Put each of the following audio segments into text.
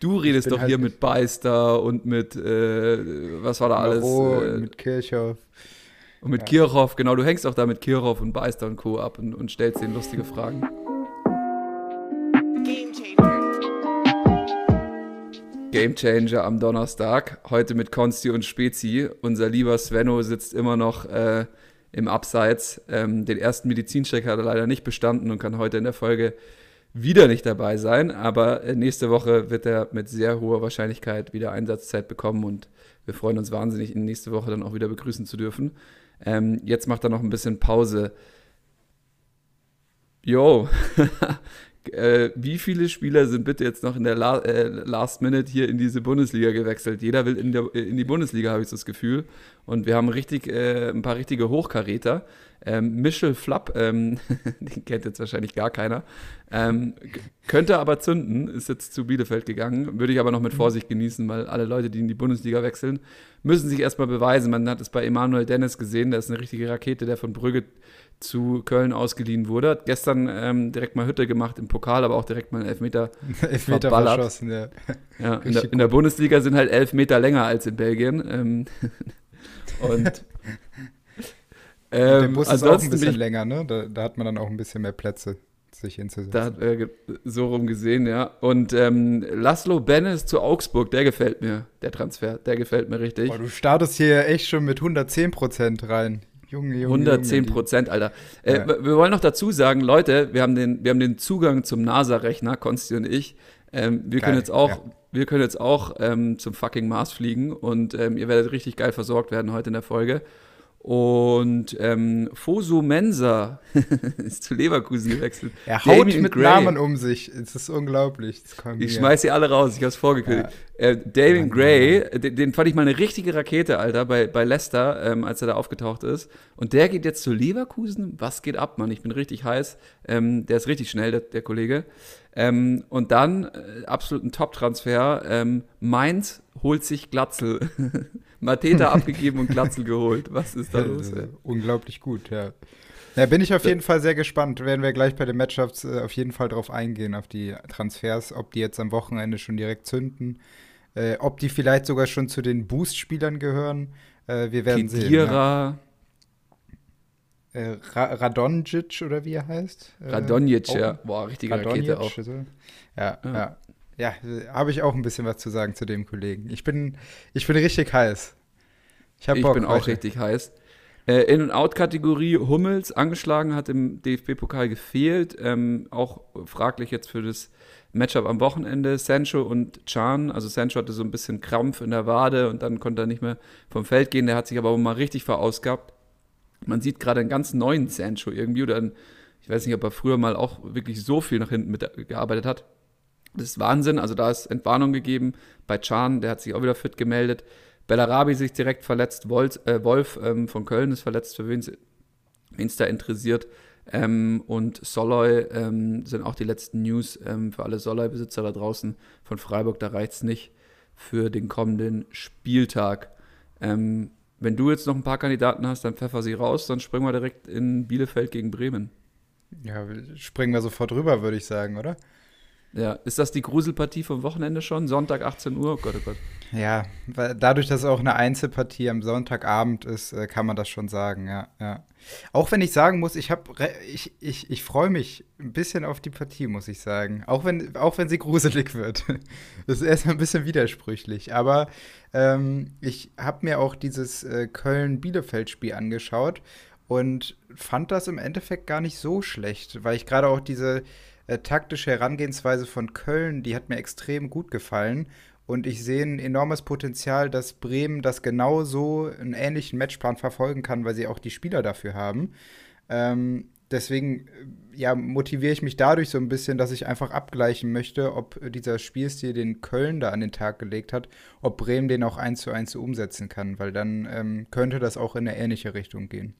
Du redest doch halt hier mit Beister und mit, äh, was war da alles? Äh, und mit Kirchhoff. und mit ja. Kirchhoff, genau, du hängst auch da mit Kirchhoff und Beister und Co. ab und, und stellst denen lustige Fragen. Game changer. Gamechanger am Donnerstag. Heute mit Konsti und Spezi. Unser lieber Svenno sitzt immer noch äh, im Abseits. Ähm, den ersten Medizincheck hat er leider nicht bestanden und kann heute in der Folge wieder nicht dabei sein. Aber äh, nächste Woche wird er mit sehr hoher Wahrscheinlichkeit wieder Einsatzzeit bekommen und wir freuen uns wahnsinnig, ihn nächste Woche dann auch wieder begrüßen zu dürfen. Ähm, jetzt macht er noch ein bisschen Pause. Jo, äh, wie viele Spieler sind bitte jetzt noch in der La äh, Last Minute hier in diese Bundesliga gewechselt? Jeder will in, der, in die Bundesliga, habe ich so das Gefühl. Und wir haben richtig, äh, ein paar richtige Hochkaräter. Ähm, Michel Flapp, ähm, den kennt jetzt wahrscheinlich gar keiner, ähm, könnte aber zünden, ist jetzt zu Bielefeld gegangen, würde ich aber noch mit Vorsicht genießen, weil alle Leute, die in die Bundesliga wechseln, müssen sich erstmal beweisen. Man hat es bei Emanuel Dennis gesehen, der ist eine richtige Rakete, der von Brügge zu Köln ausgeliehen wurde. Hat gestern ähm, direkt mal Hütte gemacht im Pokal, aber auch direkt mal einen Elfmeter. Elfmeter Verballert. verschossen, ja. Ja, in, der, in der Bundesliga sind halt elf Meter länger als in Belgien. Ähm, und Der ähm, Bus ist auch ein bisschen ich länger, ne? Da, da hat man dann auch ein bisschen mehr Plätze, sich hinzusetzen. da hat, äh, so rum gesehen, ja. Und ähm, Laszlo Bennis zu Augsburg, der gefällt mir, der Transfer, der gefällt mir richtig. Boah, du startest hier echt schon mit 110 Prozent rein. Junge, Junge. 110 Junge, Prozent, Alter. Äh, Ja. wir- wollen noch dazu sagen, Leute, wir haben den, wir haben den Zugang zum NASA-Rechner, Konsti und ich. Ähm, wir, können jetzt auch, ja. wir können jetzt auch ähm, zum fucking Mars fliegen und ähm, ihr werdet richtig geil versorgt werden heute in der Folge. Und ähm, Fosu Mensa ist zu Leverkusen gewechselt. Er haut Damien mit Gray. Namen um sich. Es ist unglaublich. Ich schmeiß sie alle raus, ich hab's vorgekündigt. Äh, Damien Gray, den, den fand ich mal eine richtige Rakete, Alter, bei, bei Leicester, ähm, als er da aufgetaucht ist. Und der geht jetzt zu Leverkusen. Was geht ab, Mann? Ich bin richtig heiß. Ähm, der ist richtig schnell, der, der Kollege. Ähm, und dann, äh, absolut ein Top-Transfer. Ähm, Mainz holt sich Glatzel. Mateta abgegeben und Glatzel geholt. Was ist da los? Äh, Ey? Unglaublich gut, ja. Ja, bin ich auf jeden Fall sehr gespannt. Werden wir gleich bei den Matchups äh, auf jeden Fall drauf eingehen, auf die Transfers, ob die jetzt am Wochenende schon direkt zünden, äh, ob die vielleicht sogar schon zu den Boost-Spielern gehören. Äh, wir werden sehen. Ja. Kedira, Äh, Ra Radonjic oder wie er heißt? Äh, Radonjic, auch- ja. Boah, richtige Rakete Radonjic, auch. so. Ja, Ja. ja. Ja, habe ich auch ein bisschen was zu sagen zu dem Kollegen. Ich bin, ich bin richtig heiß. Ich Ich Bock bin auch heute. richtig heiß. Äh, In- und Out-Kategorie Hummels angeschlagen, hat im DFB-Pokal gefehlt. Ähm, auch fraglich jetzt für das Matchup am Wochenende. Sancho und Can, also Sancho hatte so ein bisschen Krampf in der Wade und dann konnte er nicht mehr vom Feld gehen. Der hat sich aber auch mal richtig verausgabt. Man sieht gerade einen ganz neuen Sancho irgendwie oder einen, ich weiß nicht, ob er früher mal auch wirklich so viel nach hinten mitgearbeitet hat. Das ist Wahnsinn. Also da ist Entwarnung gegeben bei Can, der hat sich auch wieder fit gemeldet. Bellarabi sich direkt verletzt. Wolf, äh, Wolf ähm, von Köln ist verletzt, für wen es da interessiert. Ähm, und Soloy ähm, sind auch die letzten News ähm, für alle Soloy-Besitzer da draußen von Freiburg. Da reicht es nicht für den kommenden Spieltag. Ähm, wenn du jetzt noch ein paar Kandidaten hast, dann pfeffer sie raus. Dann springen wir direkt in Bielefeld gegen Bremen. Ja, springen wir sofort rüber, würde ich sagen, oder? Ja, ist das die Gruselpartie vom Wochenende schon? Sonntag 18 Uhr? Oh Gott, oh Gott. Ja, weil dadurch, dass es auch eine Einzelpartie am Sonntagabend ist, äh, kann man das schon sagen, ja, ja. Auch wenn ich sagen muss, ich ich, ich, ich freue mich ein bisschen auf die Partie, muss ich sagen. Auch wenn, auch wenn sie gruselig wird. Das ist erstmal ein bisschen widersprüchlich. Aber ähm, ich habe mir auch dieses äh, Köln-Bielefeld-Spiel angeschaut und fand das im Endeffekt gar nicht so schlecht, weil ich gerade auch diese äh, taktische Herangehensweise von Köln, die hat mir extrem gut gefallen. Und ich sehe ein enormes Potenzial, dass Bremen das genauso einen ähnlichen Matchplan verfolgen kann, weil sie auch die Spieler dafür haben. Ähm, deswegen äh, ja, motiviere ich mich dadurch so ein bisschen, dass ich einfach abgleichen möchte, ob dieser Spielstil, den Köln da an den Tag gelegt hat, ob Bremen den auch eins zu eins umsetzen kann, weil dann ähm, könnte das auch in eine ähnliche Richtung gehen.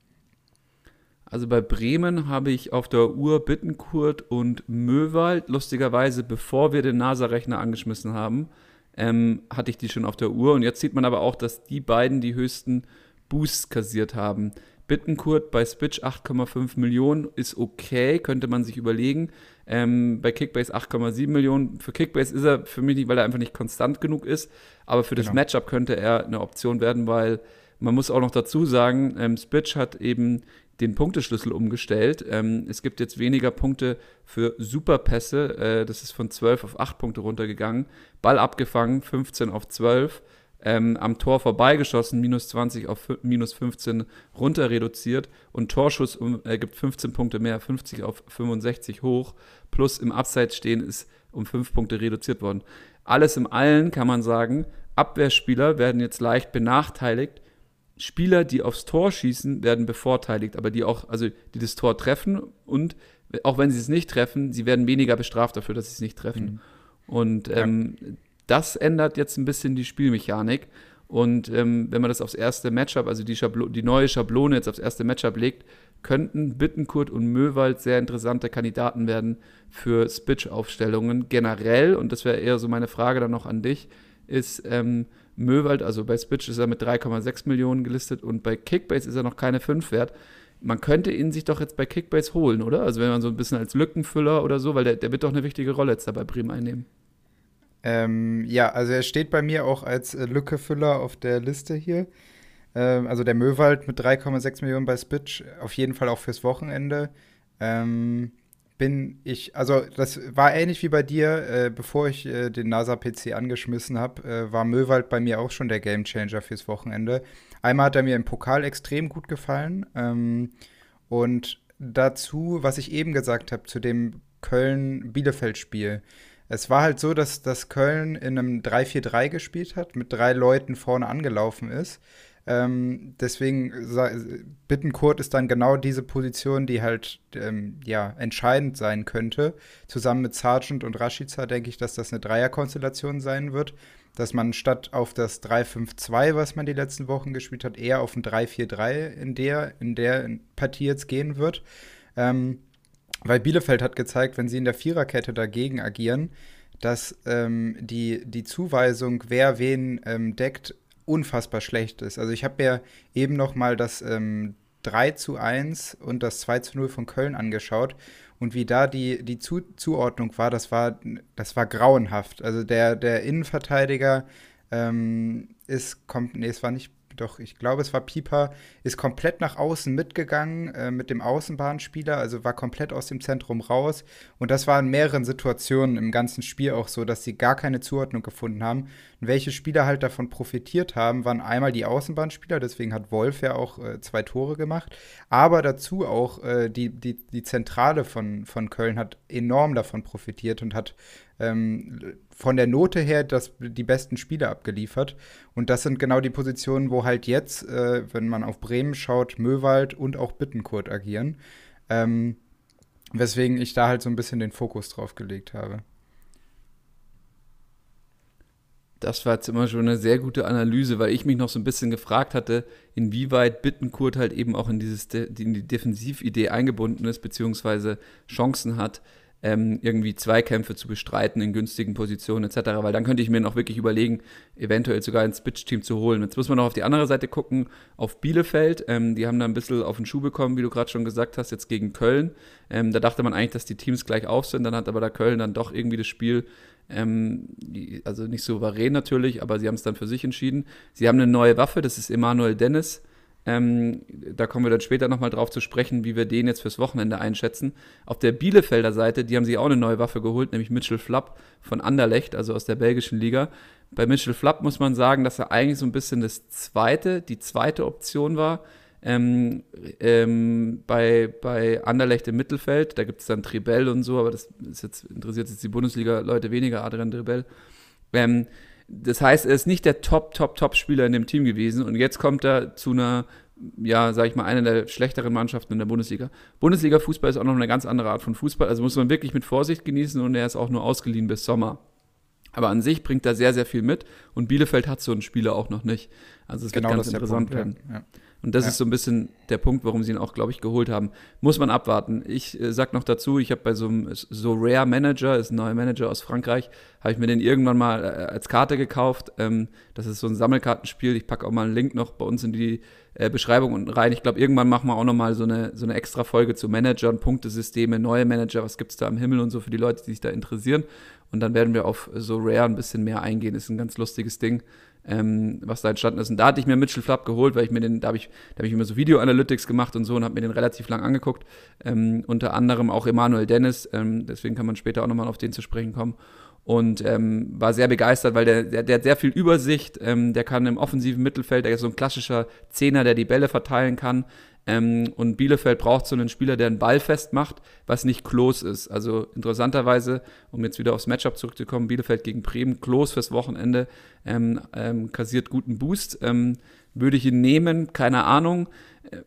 Also bei Bremen habe ich auf der Uhr Bittenkurt und Möwald, lustigerweise, bevor wir den NASA-Rechner angeschmissen haben, ähm, hatte ich die schon auf der Uhr. Und jetzt sieht man aber auch, dass die beiden die höchsten Boosts kassiert haben. Bittenkurt bei Spitch 8,5 Millionen ist okay, könnte man sich überlegen. Ähm, bei Kickbase 8,7 Millionen. Für Kickbase ist er für mich nicht, weil er einfach nicht konstant genug ist. Aber für das genau. Matchup könnte er eine Option werden, weil man muss auch noch dazu sagen, ähm, Spitch hat eben den Punkteschlüssel umgestellt. Ähm, es gibt jetzt weniger Punkte für Superpässe. Äh, das ist von 12 auf 8 Punkte runtergegangen. Ball abgefangen, 15 auf 12. Ähm, am Tor vorbeigeschossen, minus 20 auf minus 15 runter reduziert. Und Torschuss um, äh, gibt 15 Punkte mehr, 50 auf 65 hoch. Plus im Abseits stehen ist um 5 Punkte reduziert worden. Alles im Allen kann man sagen, Abwehrspieler werden jetzt leicht benachteiligt Spieler, die aufs Tor schießen, werden bevorteiligt, aber die auch, also die das Tor treffen und auch wenn sie es nicht treffen, sie werden weniger bestraft dafür, dass sie es nicht treffen. Mhm. Und ähm, ja. das ändert jetzt ein bisschen die Spielmechanik. Und ähm, wenn man das aufs erste Matchup, also die, Schablo die neue Schablone jetzt aufs erste Matchup legt, könnten Bittenkurt und Möwald sehr interessante Kandidaten werden für Spitch-Aufstellungen. Generell, und das wäre eher so meine Frage dann noch an dich, ist, ähm, Möwald, also bei Spitch ist er mit 3,6 Millionen gelistet und bei Kickbase ist er noch keine 5 wert. Man könnte ihn sich doch jetzt bei Kickbase holen, oder? Also wenn man so ein bisschen als Lückenfüller oder so, weil der, der wird doch eine wichtige Rolle jetzt dabei Bremen einnehmen. Ähm, ja, also er steht bei mir auch als äh, Lückefüller auf der Liste hier. Ähm, also der Möwald mit 3,6 Millionen bei Spitch, auf jeden Fall auch fürs Wochenende. Ähm, bin ich, also das war ähnlich wie bei dir, äh, bevor ich äh, den NASA-PC angeschmissen habe, äh, war Möwald bei mir auch schon der Gamechanger fürs Wochenende. Einmal hat er mir im Pokal extrem gut gefallen ähm, und dazu, was ich eben gesagt habe, zu dem Köln-Bielefeld-Spiel. Es war halt so, dass, dass Köln in einem 3-4-3 gespielt hat, mit drei Leuten vorne angelaufen ist ähm, deswegen Bittenkurt ist dann genau diese Position, die halt ähm, ja entscheidend sein könnte. Zusammen mit Sargent und Rashica denke ich, dass das eine Dreierkonstellation sein wird. Dass man statt auf das 3-5-2, was man die letzten Wochen gespielt hat, eher auf ein 3-4-3 in der, in der Partie jetzt gehen wird. Ähm, weil Bielefeld hat gezeigt, wenn sie in der Viererkette dagegen agieren, dass ähm, die, die Zuweisung, wer wen ähm, deckt, unfassbar schlecht ist. Also ich habe mir eben noch mal das ähm, 3 zu 1 und das 2 zu 0 von Köln angeschaut und wie da die, die zu Zuordnung war, das war, das war grauenhaft. Also der, der Innenverteidiger ähm, ist, kommt, nee, es war nicht doch, ich glaube, es war Pieper, ist komplett nach außen mitgegangen äh, mit dem Außenbahnspieler, also war komplett aus dem Zentrum raus. Und das war in mehreren Situationen im ganzen Spiel auch so, dass sie gar keine Zuordnung gefunden haben. Welche Spieler halt davon profitiert haben, waren einmal die Außenbahnspieler, deswegen hat Wolf ja auch äh, zwei Tore gemacht, aber dazu auch äh, die, die, die Zentrale von, von Köln hat enorm davon profitiert und hat ähm, von der Note her das, die besten Spiele abgeliefert. Und das sind genau die Positionen, wo halt jetzt, äh, wenn man auf Bremen schaut, Möwald und auch Bittenkurt agieren. Ähm, weswegen ich da halt so ein bisschen den Fokus drauf gelegt habe. Das war jetzt immer schon eine sehr gute Analyse, weil ich mich noch so ein bisschen gefragt hatte, inwieweit Bittenkurt halt eben auch in, dieses in die Defensividee eingebunden ist, beziehungsweise Chancen hat ähm, irgendwie Zweikämpfe zu bestreiten in günstigen Positionen etc., weil dann könnte ich mir noch wirklich überlegen, eventuell sogar ein Spitch-Team zu holen. Jetzt muss man noch auf die andere Seite gucken, auf Bielefeld. Ähm, die haben da ein bisschen auf den Schuh bekommen, wie du gerade schon gesagt hast, jetzt gegen Köln. Ähm, da dachte man eigentlich, dass die Teams gleich auf sind, dann hat aber der Köln dann doch irgendwie das Spiel ähm, also nicht souverän natürlich, aber sie haben es dann für sich entschieden. Sie haben eine neue Waffe, das ist Emanuel Dennis. Ähm, da kommen wir dann später nochmal drauf zu sprechen, wie wir den jetzt fürs Wochenende einschätzen. Auf der Bielefelder Seite, die haben sich auch eine neue Waffe geholt, nämlich Mitchell Flapp von Anderlecht, also aus der belgischen Liga. Bei Mitchell Flapp muss man sagen, dass er eigentlich so ein bisschen das zweite, die zweite Option war. Ähm, ähm, bei, bei Anderlecht im Mittelfeld, da gibt es dann Tribell und so, aber das jetzt, interessiert jetzt die Bundesliga-Leute weniger, Adrian Tribell. Ähm, das heißt, er ist nicht der Top, Top, Top-Spieler in dem Team gewesen und jetzt kommt er zu einer, ja, sag ich mal, einer der schlechteren Mannschaften in der Bundesliga. Bundesliga-Fußball ist auch noch eine ganz andere Art von Fußball, also muss man wirklich mit Vorsicht genießen und er ist auch nur ausgeliehen bis Sommer. Aber an sich bringt er sehr, sehr viel mit und Bielefeld hat so einen Spieler auch noch nicht. Also es genau, wird ganz interessant werden. Ja. Und das ja. ist so ein bisschen der Punkt, warum sie ihn auch, glaube ich, geholt haben. Muss man abwarten. Ich äh, sag noch dazu, ich habe bei so einem so Rare Manager, ist ein neuer Manager aus Frankreich, habe ich mir den irgendwann mal äh, als Karte gekauft. Ähm, das ist so ein Sammelkartenspiel. Ich packe auch mal einen Link noch bei uns in die äh, Beschreibung unten rein. Ich glaube, irgendwann machen wir auch noch mal so eine, so eine extra Folge zu Managern, Punktesysteme, neue Manager, was gibt es da am Himmel und so für die Leute, die sich da interessieren. Und dann werden wir auf so Rare ein bisschen mehr eingehen. Ist ein ganz lustiges Ding ähm, was da entstanden ist. Und da hatte ich mir Mitchell Flapp geholt, weil ich mir den, da habe ich, da habe ich immer so Video-Analytics gemacht und so und habe mir den relativ lang angeguckt. Ähm, unter anderem auch Emanuel Dennis, ähm, deswegen kann man später auch nochmal auf den zu sprechen kommen. Und ähm, war sehr begeistert, weil der, der, der hat sehr viel Übersicht, ähm, der kann im offensiven Mittelfeld, der ist so ein klassischer Zehner, der die Bälle verteilen kann. Ähm, und Bielefeld braucht so einen Spieler, der einen Ball festmacht, was nicht Klos ist. Also interessanterweise, um jetzt wieder aufs Matchup zurückzukommen, Bielefeld gegen Bremen, Klos fürs Wochenende ähm, ähm, kassiert guten Boost. Ähm, würde ich ihn nehmen? Keine Ahnung.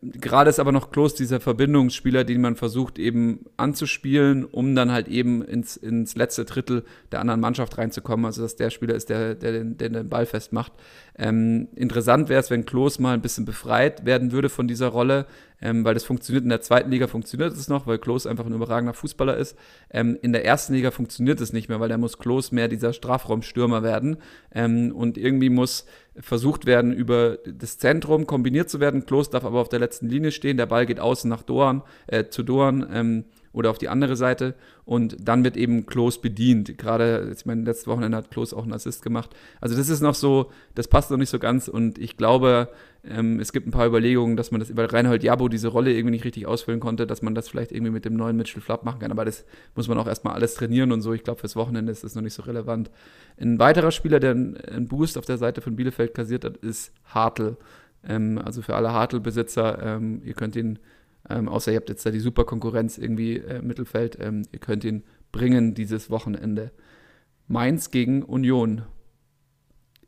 Gerade ist aber noch Klos dieser Verbindungsspieler, den man versucht eben anzuspielen, um dann halt eben ins, ins letzte Drittel der anderen Mannschaft reinzukommen. Also dass der Spieler ist, der, der, den, der den Ball festmacht. Ähm, interessant wäre es, wenn Klos mal ein bisschen befreit werden würde von dieser Rolle, ähm, weil das funktioniert in der zweiten Liga funktioniert es noch, weil Klos einfach ein überragender Fußballer ist. Ähm, in der ersten Liga funktioniert es nicht mehr, weil da muss Klos mehr dieser Strafraumstürmer werden ähm, und irgendwie muss versucht werden, über das Zentrum kombiniert zu werden. Klos darf aber auf der letzten Linie stehen, der Ball geht außen nach Doan, äh, zu Doan ähm, oder auf die andere Seite und dann wird eben Klos bedient. Gerade, ich meine, letztes Wochenende hat Klos auch einen Assist gemacht. Also das ist noch so, das passt noch nicht so ganz und ich glaube, ähm, es gibt ein paar Überlegungen, dass man das, weil Reinhold Jabo diese Rolle irgendwie nicht richtig ausfüllen konnte, dass man das vielleicht irgendwie mit dem neuen Mitchell Flapp machen kann, aber das muss man auch erstmal alles trainieren und so. Ich glaube, fürs Wochenende ist das noch nicht so relevant. Ein weiterer Spieler, der einen Boost auf der Seite von Bielefeld kassiert hat, ist Hartl. Ähm, also für alle Hartl-Besitzer, ähm, ihr könnt ihn ähm, außer ihr habt jetzt da die super Konkurrenz irgendwie äh, im Mittelfeld. Ähm, ihr könnt ihn bringen dieses Wochenende. Mainz gegen Union.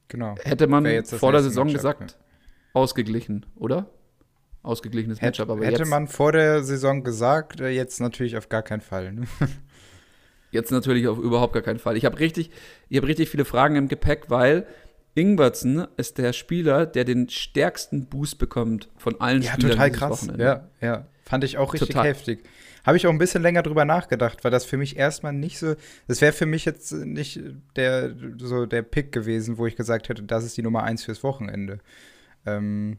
Genau. Hätte man vor der Saison Matchup, gesagt, ja. ausgeglichen, oder? Ausgeglichenes Hätt, Matchup. Aber hätte jetzt, man vor der Saison gesagt, äh, jetzt natürlich auf gar keinen Fall. Ne? jetzt natürlich auf überhaupt gar keinen Fall. Ich habe richtig, hab richtig viele Fragen im Gepäck, weil Ingwertsen ist der Spieler, der den stärksten Boost bekommt von allen ja, Spielern. Ja, total krass. Ja, ja. Fand ich auch richtig total. heftig. Habe ich auch ein bisschen länger drüber nachgedacht, weil das für mich erstmal nicht so. Das wäre für mich jetzt nicht der, so der Pick gewesen, wo ich gesagt hätte, das ist die Nummer eins fürs Wochenende. Ähm,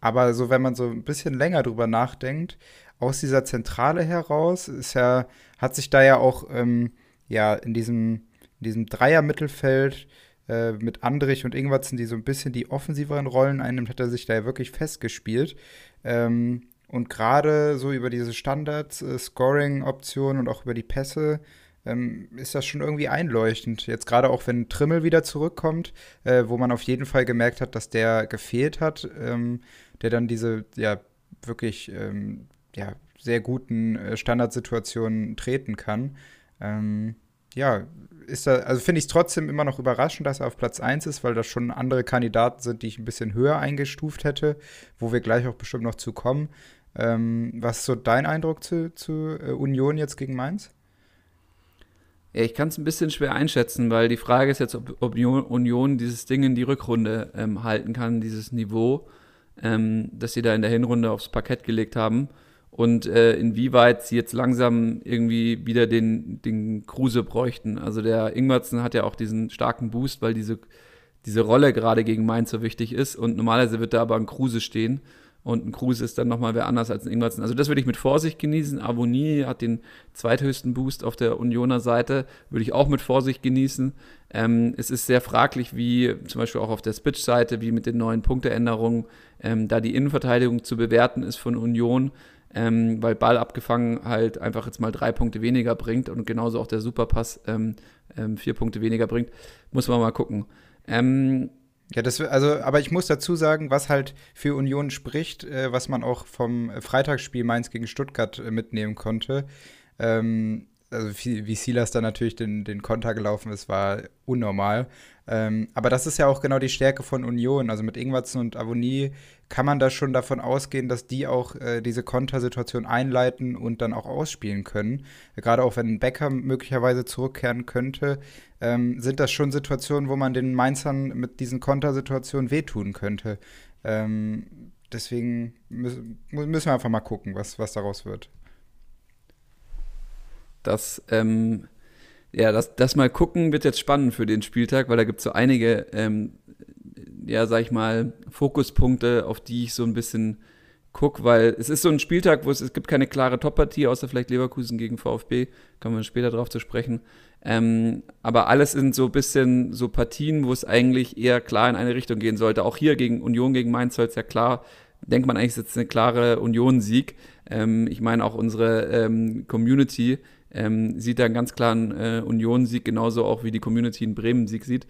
aber so, wenn man so ein bisschen länger drüber nachdenkt, aus dieser Zentrale heraus ist ja, hat sich da ja auch ähm, ja in diesem, in diesem Dreier-Mittelfeld äh, mit Andrich und Ingwertsen, die so ein bisschen die offensiveren Rollen einnimmt, hat er sich da ja wirklich festgespielt. Ähm, und gerade so über diese Standards, äh, und auch über die Pässe ähm, ist das schon irgendwie einleuchtend. Jetzt gerade auch, wenn Trimmel wieder zurückkommt, äh, wo man auf jeden Fall gemerkt hat, dass der gefehlt hat, ähm, der dann diese ja wirklich ähm, ja, sehr guten äh, Standardsituationen treten kann. Ja, ist da, also finde ich es trotzdem immer noch überraschend, dass er auf Platz 1 ist, weil das schon andere Kandidaten sind, die ich ein bisschen höher eingestuft hätte, wo wir gleich auch bestimmt noch zu kommen. Ähm, was ist so dein Eindruck zu, zu äh, Union jetzt gegen Mainz? Ja, ich kann es ein bisschen schwer einschätzen, weil die Frage ist jetzt, ob, ob Union dieses Ding in die Rückrunde ähm, halten kann, dieses Niveau, ähm, das sie da in der Hinrunde aufs Parkett gelegt haben und äh, inwieweit sie jetzt langsam irgendwie wieder den, den Kruse bräuchten. Also der Ingwertsen hat ja auch diesen starken Boost, weil diese, diese Rolle gerade gegen Mainz so wichtig ist und normalerweise wird da aber ein Kruse stehen und ein Kruse ist dann nochmal wer anders als ein Ingwertsen. Also das würde ich mit Vorsicht genießen. Avonie hat den zweithöchsten Boost auf der Unioner Seite, würde ich auch mit Vorsicht genießen. Ähm, es ist sehr fraglich, wie zum Beispiel auch auf der Spitch-Seite, wie mit den neuen Punkteänderungen ähm, da die Innenverteidigung zu bewerten ist von Union ähm, weil Ball abgefangen halt einfach jetzt mal drei Punkte weniger bringt und genauso auch der Superpass ähm, ähm, vier Punkte weniger bringt. Muss man mal gucken. Ähm, ja, das, also, aber ich muss dazu sagen, was halt für Union spricht, äh, was man auch vom Freitagsspiel Mainz gegen Stuttgart äh, mitnehmen konnte. Ähm, also wie, Silas da natürlich den, den Konter gelaufen ist, war unnormal. Ähm, aber das ist ja auch genau die Stärke von Union. Also mit Ingwertsen und Avonie kann man da schon davon ausgehen, dass die auch äh, diese Kontersituation einleiten und dann auch ausspielen können. Gerade auch wenn Becker möglicherweise zurückkehren könnte, ähm, sind das schon Situationen, wo man den Mainzern mit diesen Kontersituationen wehtun könnte. Ähm, deswegen müssen, müssen wir einfach mal gucken, was, was daraus wird. Das, ähm, ja, das, das mal gucken wird jetzt spannend für den Spieltag, weil da gibt es so einige, ähm, ja, sag ich mal, Fokuspunkte, auf die ich so ein bisschen gucke, weil es ist so ein Spieltag, wo es, es gibt keine klare Top-Partie, außer vielleicht Leverkusen gegen VfB, kommen wir später drauf zu sprechen. Ähm, aber alles sind so ein bisschen so Partien, wo es eigentlich eher klar in eine Richtung gehen sollte. Auch hier gegen Union, gegen Mainz soll es ja klar, denkt man eigentlich, ist jetzt eine klare Union-Sieg. Ähm, ich meine, auch unsere ähm, Community ähm, sieht da einen ganz klaren äh, Union-Sieg, genauso auch wie die Community in Bremen-Sieg sieht.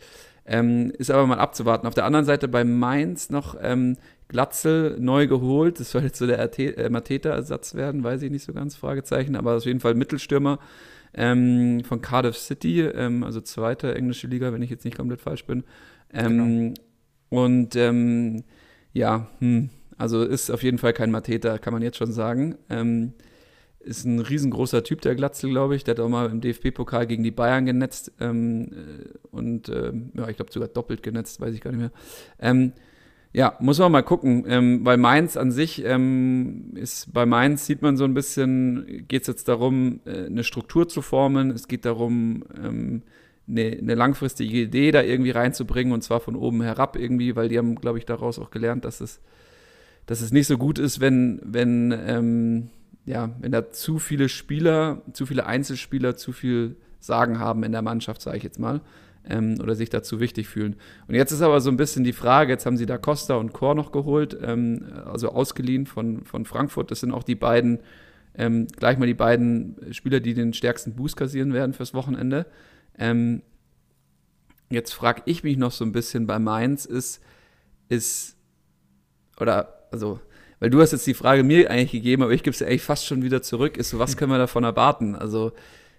Ähm, ist aber mal abzuwarten. Auf der anderen Seite bei Mainz noch ähm, Glatzel neu geholt. Das soll jetzt so der äh, Mateta-Ersatz werden, weiß ich nicht so ganz, Fragezeichen, aber auf jeden Fall Mittelstürmer ähm, von Cardiff City, ähm, also zweite englische Liga, wenn ich jetzt nicht komplett falsch bin. Ähm, genau. Und ähm, ja, hm, also ist auf jeden Fall kein Mateta, kann man jetzt schon sagen. Ähm, ist ein riesengroßer Typ, der Glatzel, glaube ich. Der hat auch mal im DFB-Pokal gegen die Bayern genetzt ähm, äh, und äh, ja, ich glaube sogar doppelt genetzt, weiß ich gar nicht mehr. Ähm, ja, muss man mal gucken, ähm, weil Mainz an sich ähm, ist, bei Mainz sieht man so ein bisschen, geht es jetzt darum, äh, eine Struktur zu formen. Es geht darum, ähm, eine, eine, langfristige Idee da irgendwie reinzubringen und zwar von oben herab irgendwie, weil die haben, glaube ich, daraus auch gelernt, dass es, dass es nicht so gut ist, wenn, wenn ähm, ja, wenn da zu viele Spieler, zu viele Einzelspieler zu viel Sagen haben in der Mannschaft, sage ich jetzt mal, ähm, oder sich dazu wichtig fühlen. Und jetzt ist aber so ein bisschen die Frage, jetzt haben sie da Costa und Chor noch geholt, ähm, also ausgeliehen von, von Frankfurt. Das sind auch die beiden, ähm, gleich mal die beiden Spieler, die den stärksten Boost kassieren werden fürs Wochenende. Ähm, jetzt frage ich mich noch so ein bisschen bei Mainz, ist, ist, oder, also, weil du hast jetzt die Frage mir eigentlich gegeben, aber ich gebe es ja eigentlich fast schon wieder zurück, ist so, was können wir davon erwarten? Also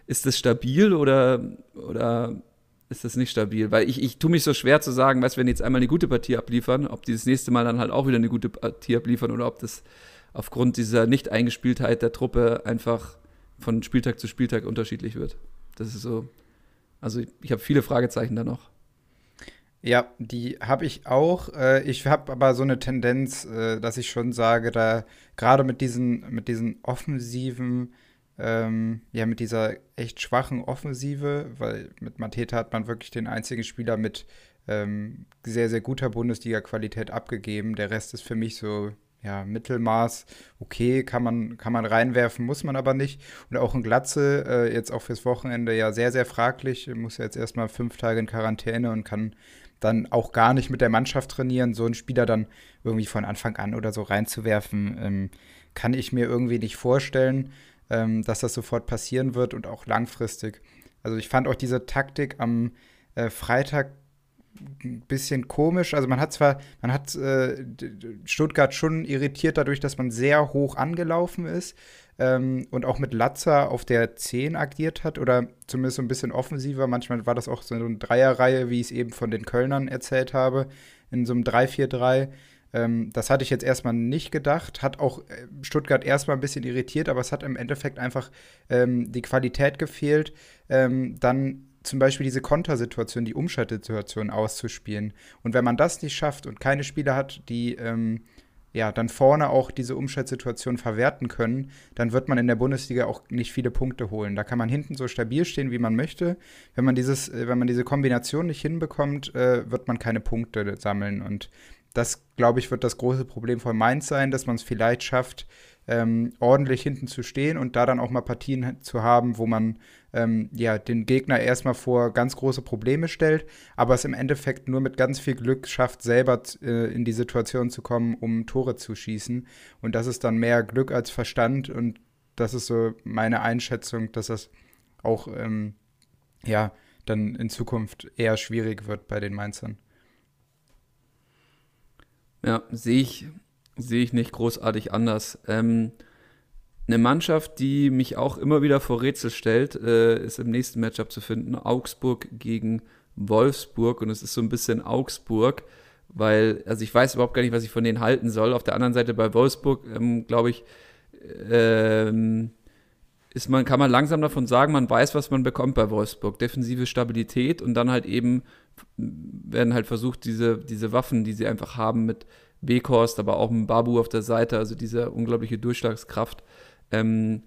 ist das stabil oder, oder ist das nicht stabil? Weil ich, ich tue mich so schwer zu sagen, weißt wenn die jetzt einmal eine gute Partie abliefern, ob die das nächste Mal dann halt auch wieder eine gute Partie abliefern oder ob das aufgrund dieser Nicht-Eingespieltheit der Truppe einfach von Spieltag zu Spieltag unterschiedlich wird. Das ist so, also ich, ich habe viele Fragezeichen da noch. Ja, die habe ich auch. Äh, ich habe aber so eine Tendenz, äh, dass ich schon sage, da gerade mit diesen, mit diesen offensiven, ähm, ja, mit dieser echt schwachen Offensive, weil mit Mateta hat man wirklich den einzigen Spieler mit ähm, sehr, sehr guter Bundesliga-Qualität abgegeben. Der Rest ist für mich so, ja, Mittelmaß, okay, kann man, kann man reinwerfen, muss man aber nicht. Und auch ein Glatze, äh, jetzt auch fürs Wochenende ja sehr, sehr fraglich, muss ja jetzt erstmal fünf Tage in Quarantäne und kann dann auch gar nicht mit der Mannschaft trainieren, so einen Spieler dann irgendwie von Anfang an oder so reinzuwerfen, ähm, kann ich mir irgendwie nicht vorstellen, ähm, dass das sofort passieren wird und auch langfristig. Also ich fand auch diese Taktik am äh, Freitag ein bisschen komisch. Also man hat zwar, man hat äh, Stuttgart schon irritiert dadurch, dass man sehr hoch angelaufen ist ähm, und auch mit Latzer auf der 10 agiert hat oder zumindest so ein bisschen offensiver. Manchmal war das auch so eine Dreierreihe, wie ich es eben von den Kölnern erzählt habe, in so einem 3-4-3. Ähm, das hatte ich jetzt erstmal nicht gedacht. Hat auch äh, Stuttgart erstmal ein bisschen irritiert, aber es hat im Endeffekt einfach ähm, die Qualität gefehlt, ähm, dann zum Beispiel diese Kontersituation, die Umschaltsituation auszuspielen. Und wenn man das nicht schafft und keine Spieler hat, die ähm, ja, dann vorne auch diese Umschaltsituation verwerten können, dann wird man in der Bundesliga auch nicht viele Punkte holen. Da kann man hinten so stabil stehen, wie man möchte. Wenn man dieses, äh, wenn man diese Kombination nicht hinbekommt, äh, wird man keine Punkte sammeln. Und das, glaube ich, wird das große Problem von Mainz sein, dass man es vielleicht schafft, ähm, ordentlich hinten zu stehen und da dann auch mal Partien zu haben, wo man ähm, ja, den Gegner erstmal vor ganz große Probleme stellt, aber es im Endeffekt nur mit ganz viel Glück schafft, selber äh, in die Situation zu kommen, um Tore zu schießen. Und das ist dann mehr Glück als Verstand und das ist so meine Einschätzung, dass das auch ähm, ja, dann in Zukunft eher schwierig wird bei den Mainzern. Ja, sehe ich, sehe ich nicht großartig anders. Ähm, eine Mannschaft, die mich auch immer wieder vor Rätsel stellt, äh, ist im nächsten Matchup zu finden. Augsburg gegen Wolfsburg. Und es ist so ein bisschen Augsburg, weil, also ich weiß überhaupt gar nicht, was ich von denen halten soll. Auf der anderen Seite bei Wolfsburg, ähm, glaube ich, ähm, ist man, kann man langsam davon sagen, man weiß, was man bekommt bei Wolfsburg. Defensive Stabilität und dann halt eben werden halt versucht, diese, diese Waffen, die sie einfach haben, mit Weghorst, aber auch ein Babu auf der Seite, also diese unglaubliche Durchschlagskraft, ähm,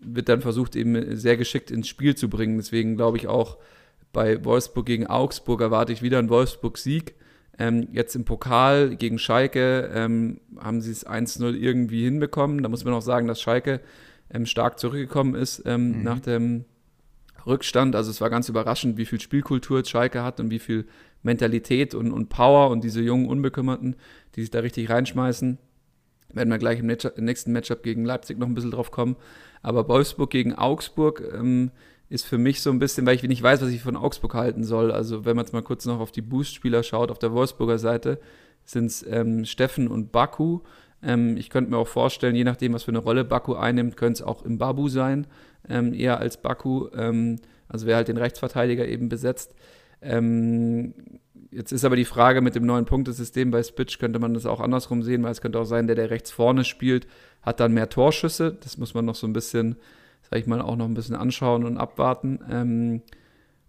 wird dann versucht, eben sehr geschickt ins Spiel zu bringen. Deswegen glaube ich auch, bei Wolfsburg gegen Augsburg erwarte ich wieder einen Wolfsburg-Sieg. Ähm, jetzt im Pokal gegen Schalke ähm, haben sie es 1-0 irgendwie hinbekommen. Da muss man auch sagen, dass Schalke ähm, stark zurückgekommen ist ähm, mhm. nach dem Rückstand. Also es war ganz überraschend, wie viel Spielkultur Schalke hat und wie viel Mentalität und, und Power und diese jungen Unbekümmerten, die sich da richtig reinschmeißen. Werden wir gleich im, nächsten Matchup gegen Leipzig noch ein bisschen drauf kommen. Aber Wolfsburg gegen Augsburg ähm, ist für mich so ein bisschen, weil ich nicht weiß, was ich von Augsburg halten soll. Also wenn man jetzt mal kurz noch auf die Boost-Spieler schaut, auf der Wolfsburger Seite sind es ähm, Steffen und Baku. Ähm, ich könnte mir auch vorstellen, je nachdem, was für eine Rolle Baku einnimmt, könnte es auch im Babu sein, ähm, eher als Baku. Ähm, also wer halt den Rechtsverteidiger eben besetzt. Ähm, jetzt ist aber die Frage mit dem neuen Punktesystem bei Spitch, könnte man das auch andersrum sehen, weil es könnte auch sein, der, der rechts vorne spielt, hat dann mehr Torschüsse. Das muss man noch so ein bisschen, sag ich mal, auch noch ein bisschen anschauen und abwarten. Ähm,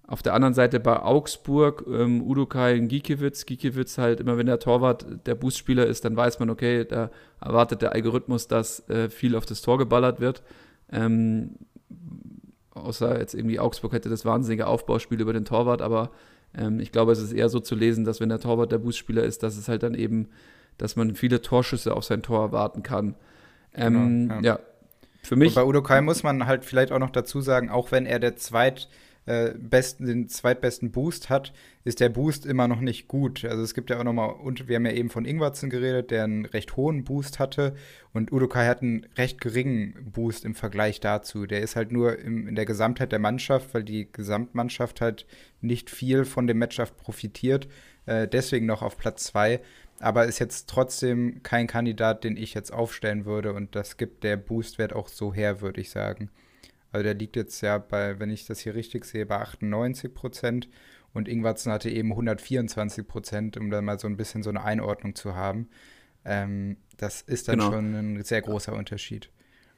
auf der anderen Seite bei Augsburg, ähm, Udokai und Gikiewicz. Gikiewicz halt immer, wenn der Torwart der Boostspieler ist, dann weiß man, okay, da erwartet der Algorithmus, dass äh, viel auf das Tor geballert wird. Ähm, außer jetzt irgendwie Augsburg hätte das wahnsinnige Aufbauspiel über den Torwart, aber ähm, ich glaube, es ist eher so zu lesen, dass wenn der Torwart der Boostspieler ist, dass es halt dann eben, dass man viele Torschüsse auf sein Tor erwarten kann. Ähm, genau, ja. ja. für mich. Und bei Udo Kai muss man halt vielleicht auch noch dazu sagen, auch wenn er der zweit äh, besten, den zweitbesten Boost hat, ist der Boost immer noch nicht gut. Also es gibt ja auch nochmal, und wir haben ja eben von Ingwarzen geredet, der einen recht hohen Boost hatte und Udokai hat einen recht geringen Boost im Vergleich dazu. Der ist halt nur im, in der Gesamtheit der Mannschaft, weil die Gesamtmannschaft halt nicht viel von dem Matchup profitiert, äh, deswegen noch auf Platz 2 aber ist jetzt trotzdem kein Kandidat, den ich jetzt aufstellen würde und das gibt der Boostwert auch so her, würde ich sagen. Also der liegt jetzt ja bei, wenn ich das hier richtig sehe, bei 98 Prozent. Und Ingwarzen hatte eben 124 Prozent, um da mal so ein bisschen so eine Einordnung zu haben. Ähm, das ist dann genau. schon ein sehr großer Unterschied.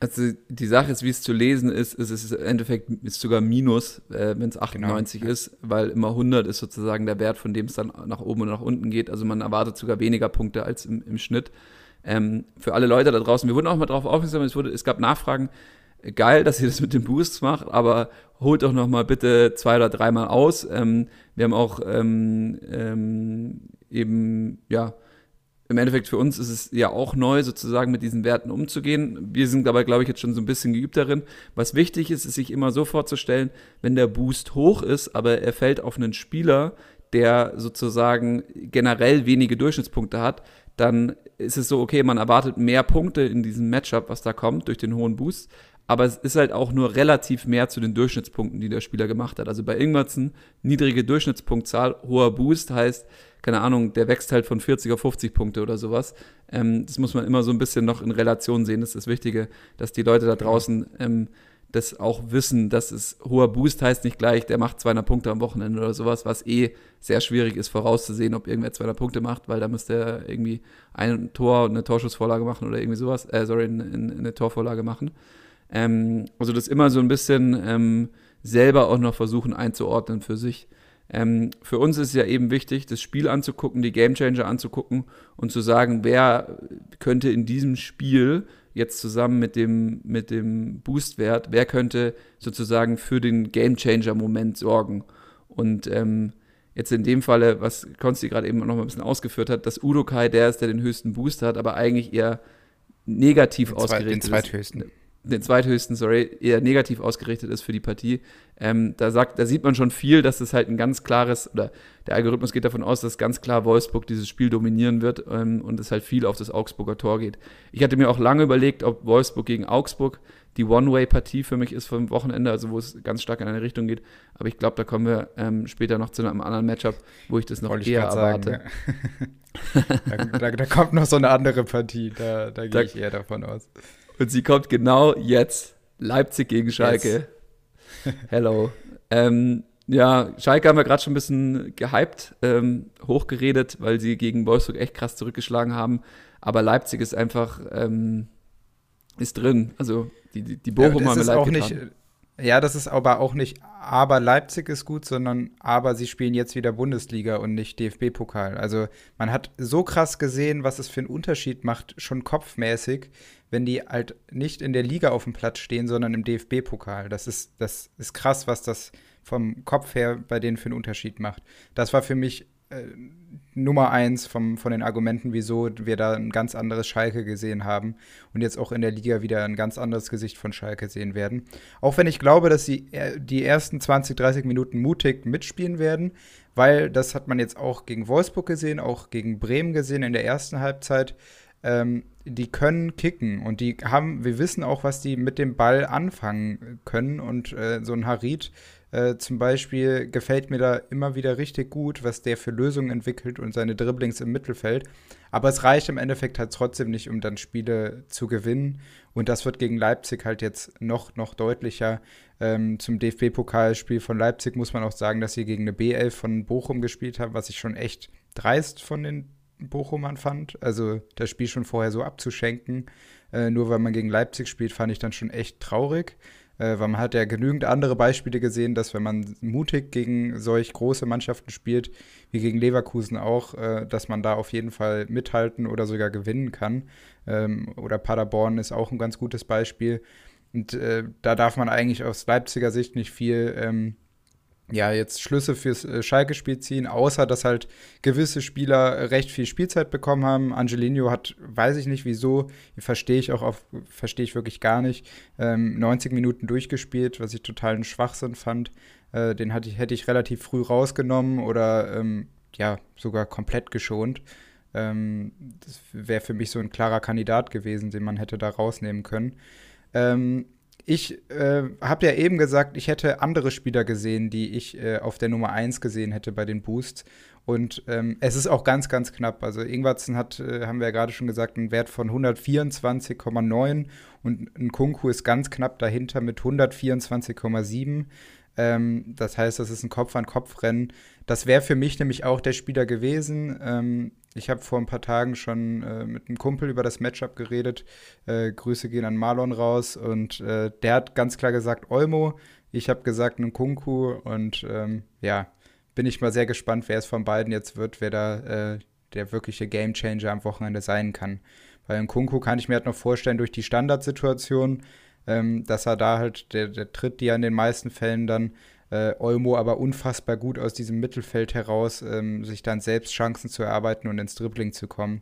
Also die Sache ist, wie es zu lesen ist, ist es im Endeffekt ist sogar Minus, äh, wenn es 98 genau. ist, weil immer 100 ist sozusagen der Wert, von dem es dann nach oben und nach unten geht. Also man erwartet sogar weniger Punkte als im, im Schnitt. Ähm, für alle Leute da draußen, wir wurden auch mal darauf aufmerksam, es, wurde, es gab Nachfragen, geil, dass ihr das mit den Boosts macht, aber holt doch noch mal bitte zwei oder dreimal aus. Ähm, wir haben auch ähm, ähm, eben, ja, im Endeffekt für uns ist es ja auch neu, sozusagen mit diesen Werten umzugehen. Wir sind dabei, glaube ich, jetzt schon so ein bisschen geübt darin. Was wichtig ist, ist sich immer so vorzustellen, wenn der Boost hoch ist, aber er fällt auf einen Spieler, der sozusagen generell wenige Durchschnittspunkte hat, dann ist es so, okay, man erwartet mehr Punkte in diesem Matchup, was da kommt, durch den hohen Boost aber es ist halt auch nur relativ mehr zu den Durchschnittspunkten, die der Spieler gemacht hat. Also bei Ingwertsen niedrige Durchschnittspunktzahl, hoher Boost heißt, keine Ahnung, der wächst halt von 40 auf 50 Punkte oder sowas. Ähm, das muss man immer so ein bisschen noch in Relation sehen. Das ist das Wichtige, dass die Leute da draußen ähm, das auch wissen, dass es hoher Boost heißt nicht gleich, der macht 200 Punkte am Wochenende oder sowas, was eh sehr schwierig ist vorauszusehen, ob irgendwer 200 Punkte macht, weil da müsste er irgendwie ein Tor und eine Torschussvorlage machen oder irgendwie sowas, äh, sorry, eine, eine Torvorlage machen. Ähm, also das immer so ein bisschen ähm, selber auch noch versuchen einzuordnen für sich. Ähm, für uns ist ja eben wichtig, das Spiel anzugucken, die Gamechanger anzugucken und zu sagen, wer könnte in diesem Spiel jetzt zusammen mit dem, mit dem Boostwert, wer könnte sozusagen für den Gamechanger-Moment sorgen. Und ähm, jetzt in dem Falle, was Konsti gerade eben noch mal ein bisschen ausgeführt hat, dass Udokai der ist, der den höchsten Boost hat, aber eigentlich eher negativ den ausgerichtet den zweithöchsten. ist den zweithöchsten, sorry, eher negativ ausgerichtet ist für die Partie. Ähm, da, sagt, da sieht man schon viel, dass es halt ein ganz klares, oder der Algorithmus geht davon aus, dass ganz klar Wolfsburg dieses Spiel dominieren wird ähm, und es halt viel auf das Augsburger Tor geht. Ich hatte mir auch lange überlegt, ob Wolfsburg gegen Augsburg die One-Way-Partie für mich ist vom Wochenende, also wo es ganz stark in eine Richtung geht. Aber ich glaube, da kommen wir ähm, später noch zu einem anderen Matchup, wo ich das noch Wollte eher erwarte. Sagen, ja. da, da, da, kommt noch so eine andere Partie, da, da gehe ich eher davon aus. Und sie kommt genau jetzt. Leipzig gegen Schalke. Yes. Hello. ähm, ja, Schalke haben wir gerade schon ein bisschen gehypt, ähm, hochgeredet, weil sie gegen Wolfsburg echt krass zurückgeschlagen haben. Aber Leipzig ist einfach, ähm, ist drin. Also die, die, die Bochum ja, haben mir leid auch getan. nicht Ja, das ist aber auch nicht, aber Leipzig ist gut, sondern aber sie spielen jetzt wieder Bundesliga und nicht DFB-Pokal. Also man hat so krass gesehen, was es für einen Unterschied macht, schon kopfmäßig, wenn die halt nicht in der Liga auf dem Platz stehen, sondern im DFB-Pokal. Das ist, das ist krass, was das vom Kopf her bei denen für einen Unterschied macht. Das war für mich äh, Nummer eins vom, von den Argumenten, wieso wir da ein ganz anderes Schalke gesehen haben und jetzt auch in der Liga wieder ein ganz anderes Gesicht von Schalke sehen werden. Auch wenn ich glaube, dass sie äh, die ersten 20, 30 Minuten mutig mitspielen werden, weil das hat man jetzt auch gegen Wolfsburg gesehen, auch gegen Bremen gesehen in der ersten Halbzeit. Ähm, die können kicken und die haben, wir wissen auch, was die mit dem Ball anfangen können und äh, so ein Harit äh, zum Beispiel gefällt mir da immer wieder richtig gut, was der für Lösungen entwickelt und seine Dribblings im Mittelfeld. Aber es reicht im Endeffekt halt trotzdem nicht, um dann Spiele zu gewinnen. Und das wird gegen Leipzig halt jetzt noch, noch deutlicher. Ähm, zum DFB-Pokalspiel von Leipzig muss man auch sagen, dass sie gegen eine B11 von Bochum gespielt haben, was ich schon echt dreist von den Bochumern fand. Also das Spiel schon vorher so abzuschenken, äh, nur weil man gegen Leipzig spielt, fand ich dann schon echt traurig weil man hat ja genügend andere Beispiele gesehen, dass wenn man mutig gegen solch große Mannschaften spielt, wie gegen Leverkusen auch, äh, dass man da auf jeden Fall mithalten oder sogar gewinnen kann. Ähm, oder Paderborn ist auch ein ganz gutes Beispiel. Und äh, da darf man eigentlich aus Leipziger Sicht nicht viel ähm, ja, jetzt Schlüsse fürs äh, Schalke-Spiel ziehen, außer dass halt gewisse Spieler recht viel Spielzeit bekommen haben. Angelino hat, weiß ich nicht wieso, verstehe ich auch auf, verstehe ich wirklich gar nicht, ähm, 90 Minuten durchgespielt, was ich total einen Schwachsinn fand. Äh, den hatte ich, hätte ich relativ früh rausgenommen oder ähm, ja, sogar komplett geschont. Ähm, das wäre für mich so ein klarer Kandidat gewesen, den man hätte da rausnehmen können. Ähm, ich äh, habe ja eben gesagt, ich hätte andere Spieler gesehen, die ich äh, auf der Nummer 1 gesehen hätte bei den Boosts. Und ähm, es ist auch ganz, ganz knapp. Also Ingwarzen hat, äh, haben wir ja gerade schon gesagt, einen Wert von 124,9 und ein Kunku ist ganz knapp dahinter mit 124,7. Ähm, das heißt, das ist ein Kopf-an-Kopf-Rennen. Das wäre für mich nämlich auch der Spieler gewesen. Ähm, ich habe vor ein paar Tagen schon äh, mit einem Kumpel über das Matchup geredet. Äh, Grüße gehen an Marlon raus und äh, der hat ganz klar gesagt Olmo. Ich habe gesagt Nkunku und ähm, ja, bin ich mal sehr gespannt, wer es von beiden jetzt wird, wer da äh, der wirkliche Gamechanger am Wochenende sein kann. Weil Nkunku kann ich mir halt noch vorstellen, durch die Standardsituation, ähm, dass er da halt, der, der tritt die ja in den meisten Fällen dann äh, Olmo aber unfassbar gut aus diesem Mittelfeld heraus, ähm, sich dann selbst Chancen zu erarbeiten und ins Dribbling zu kommen.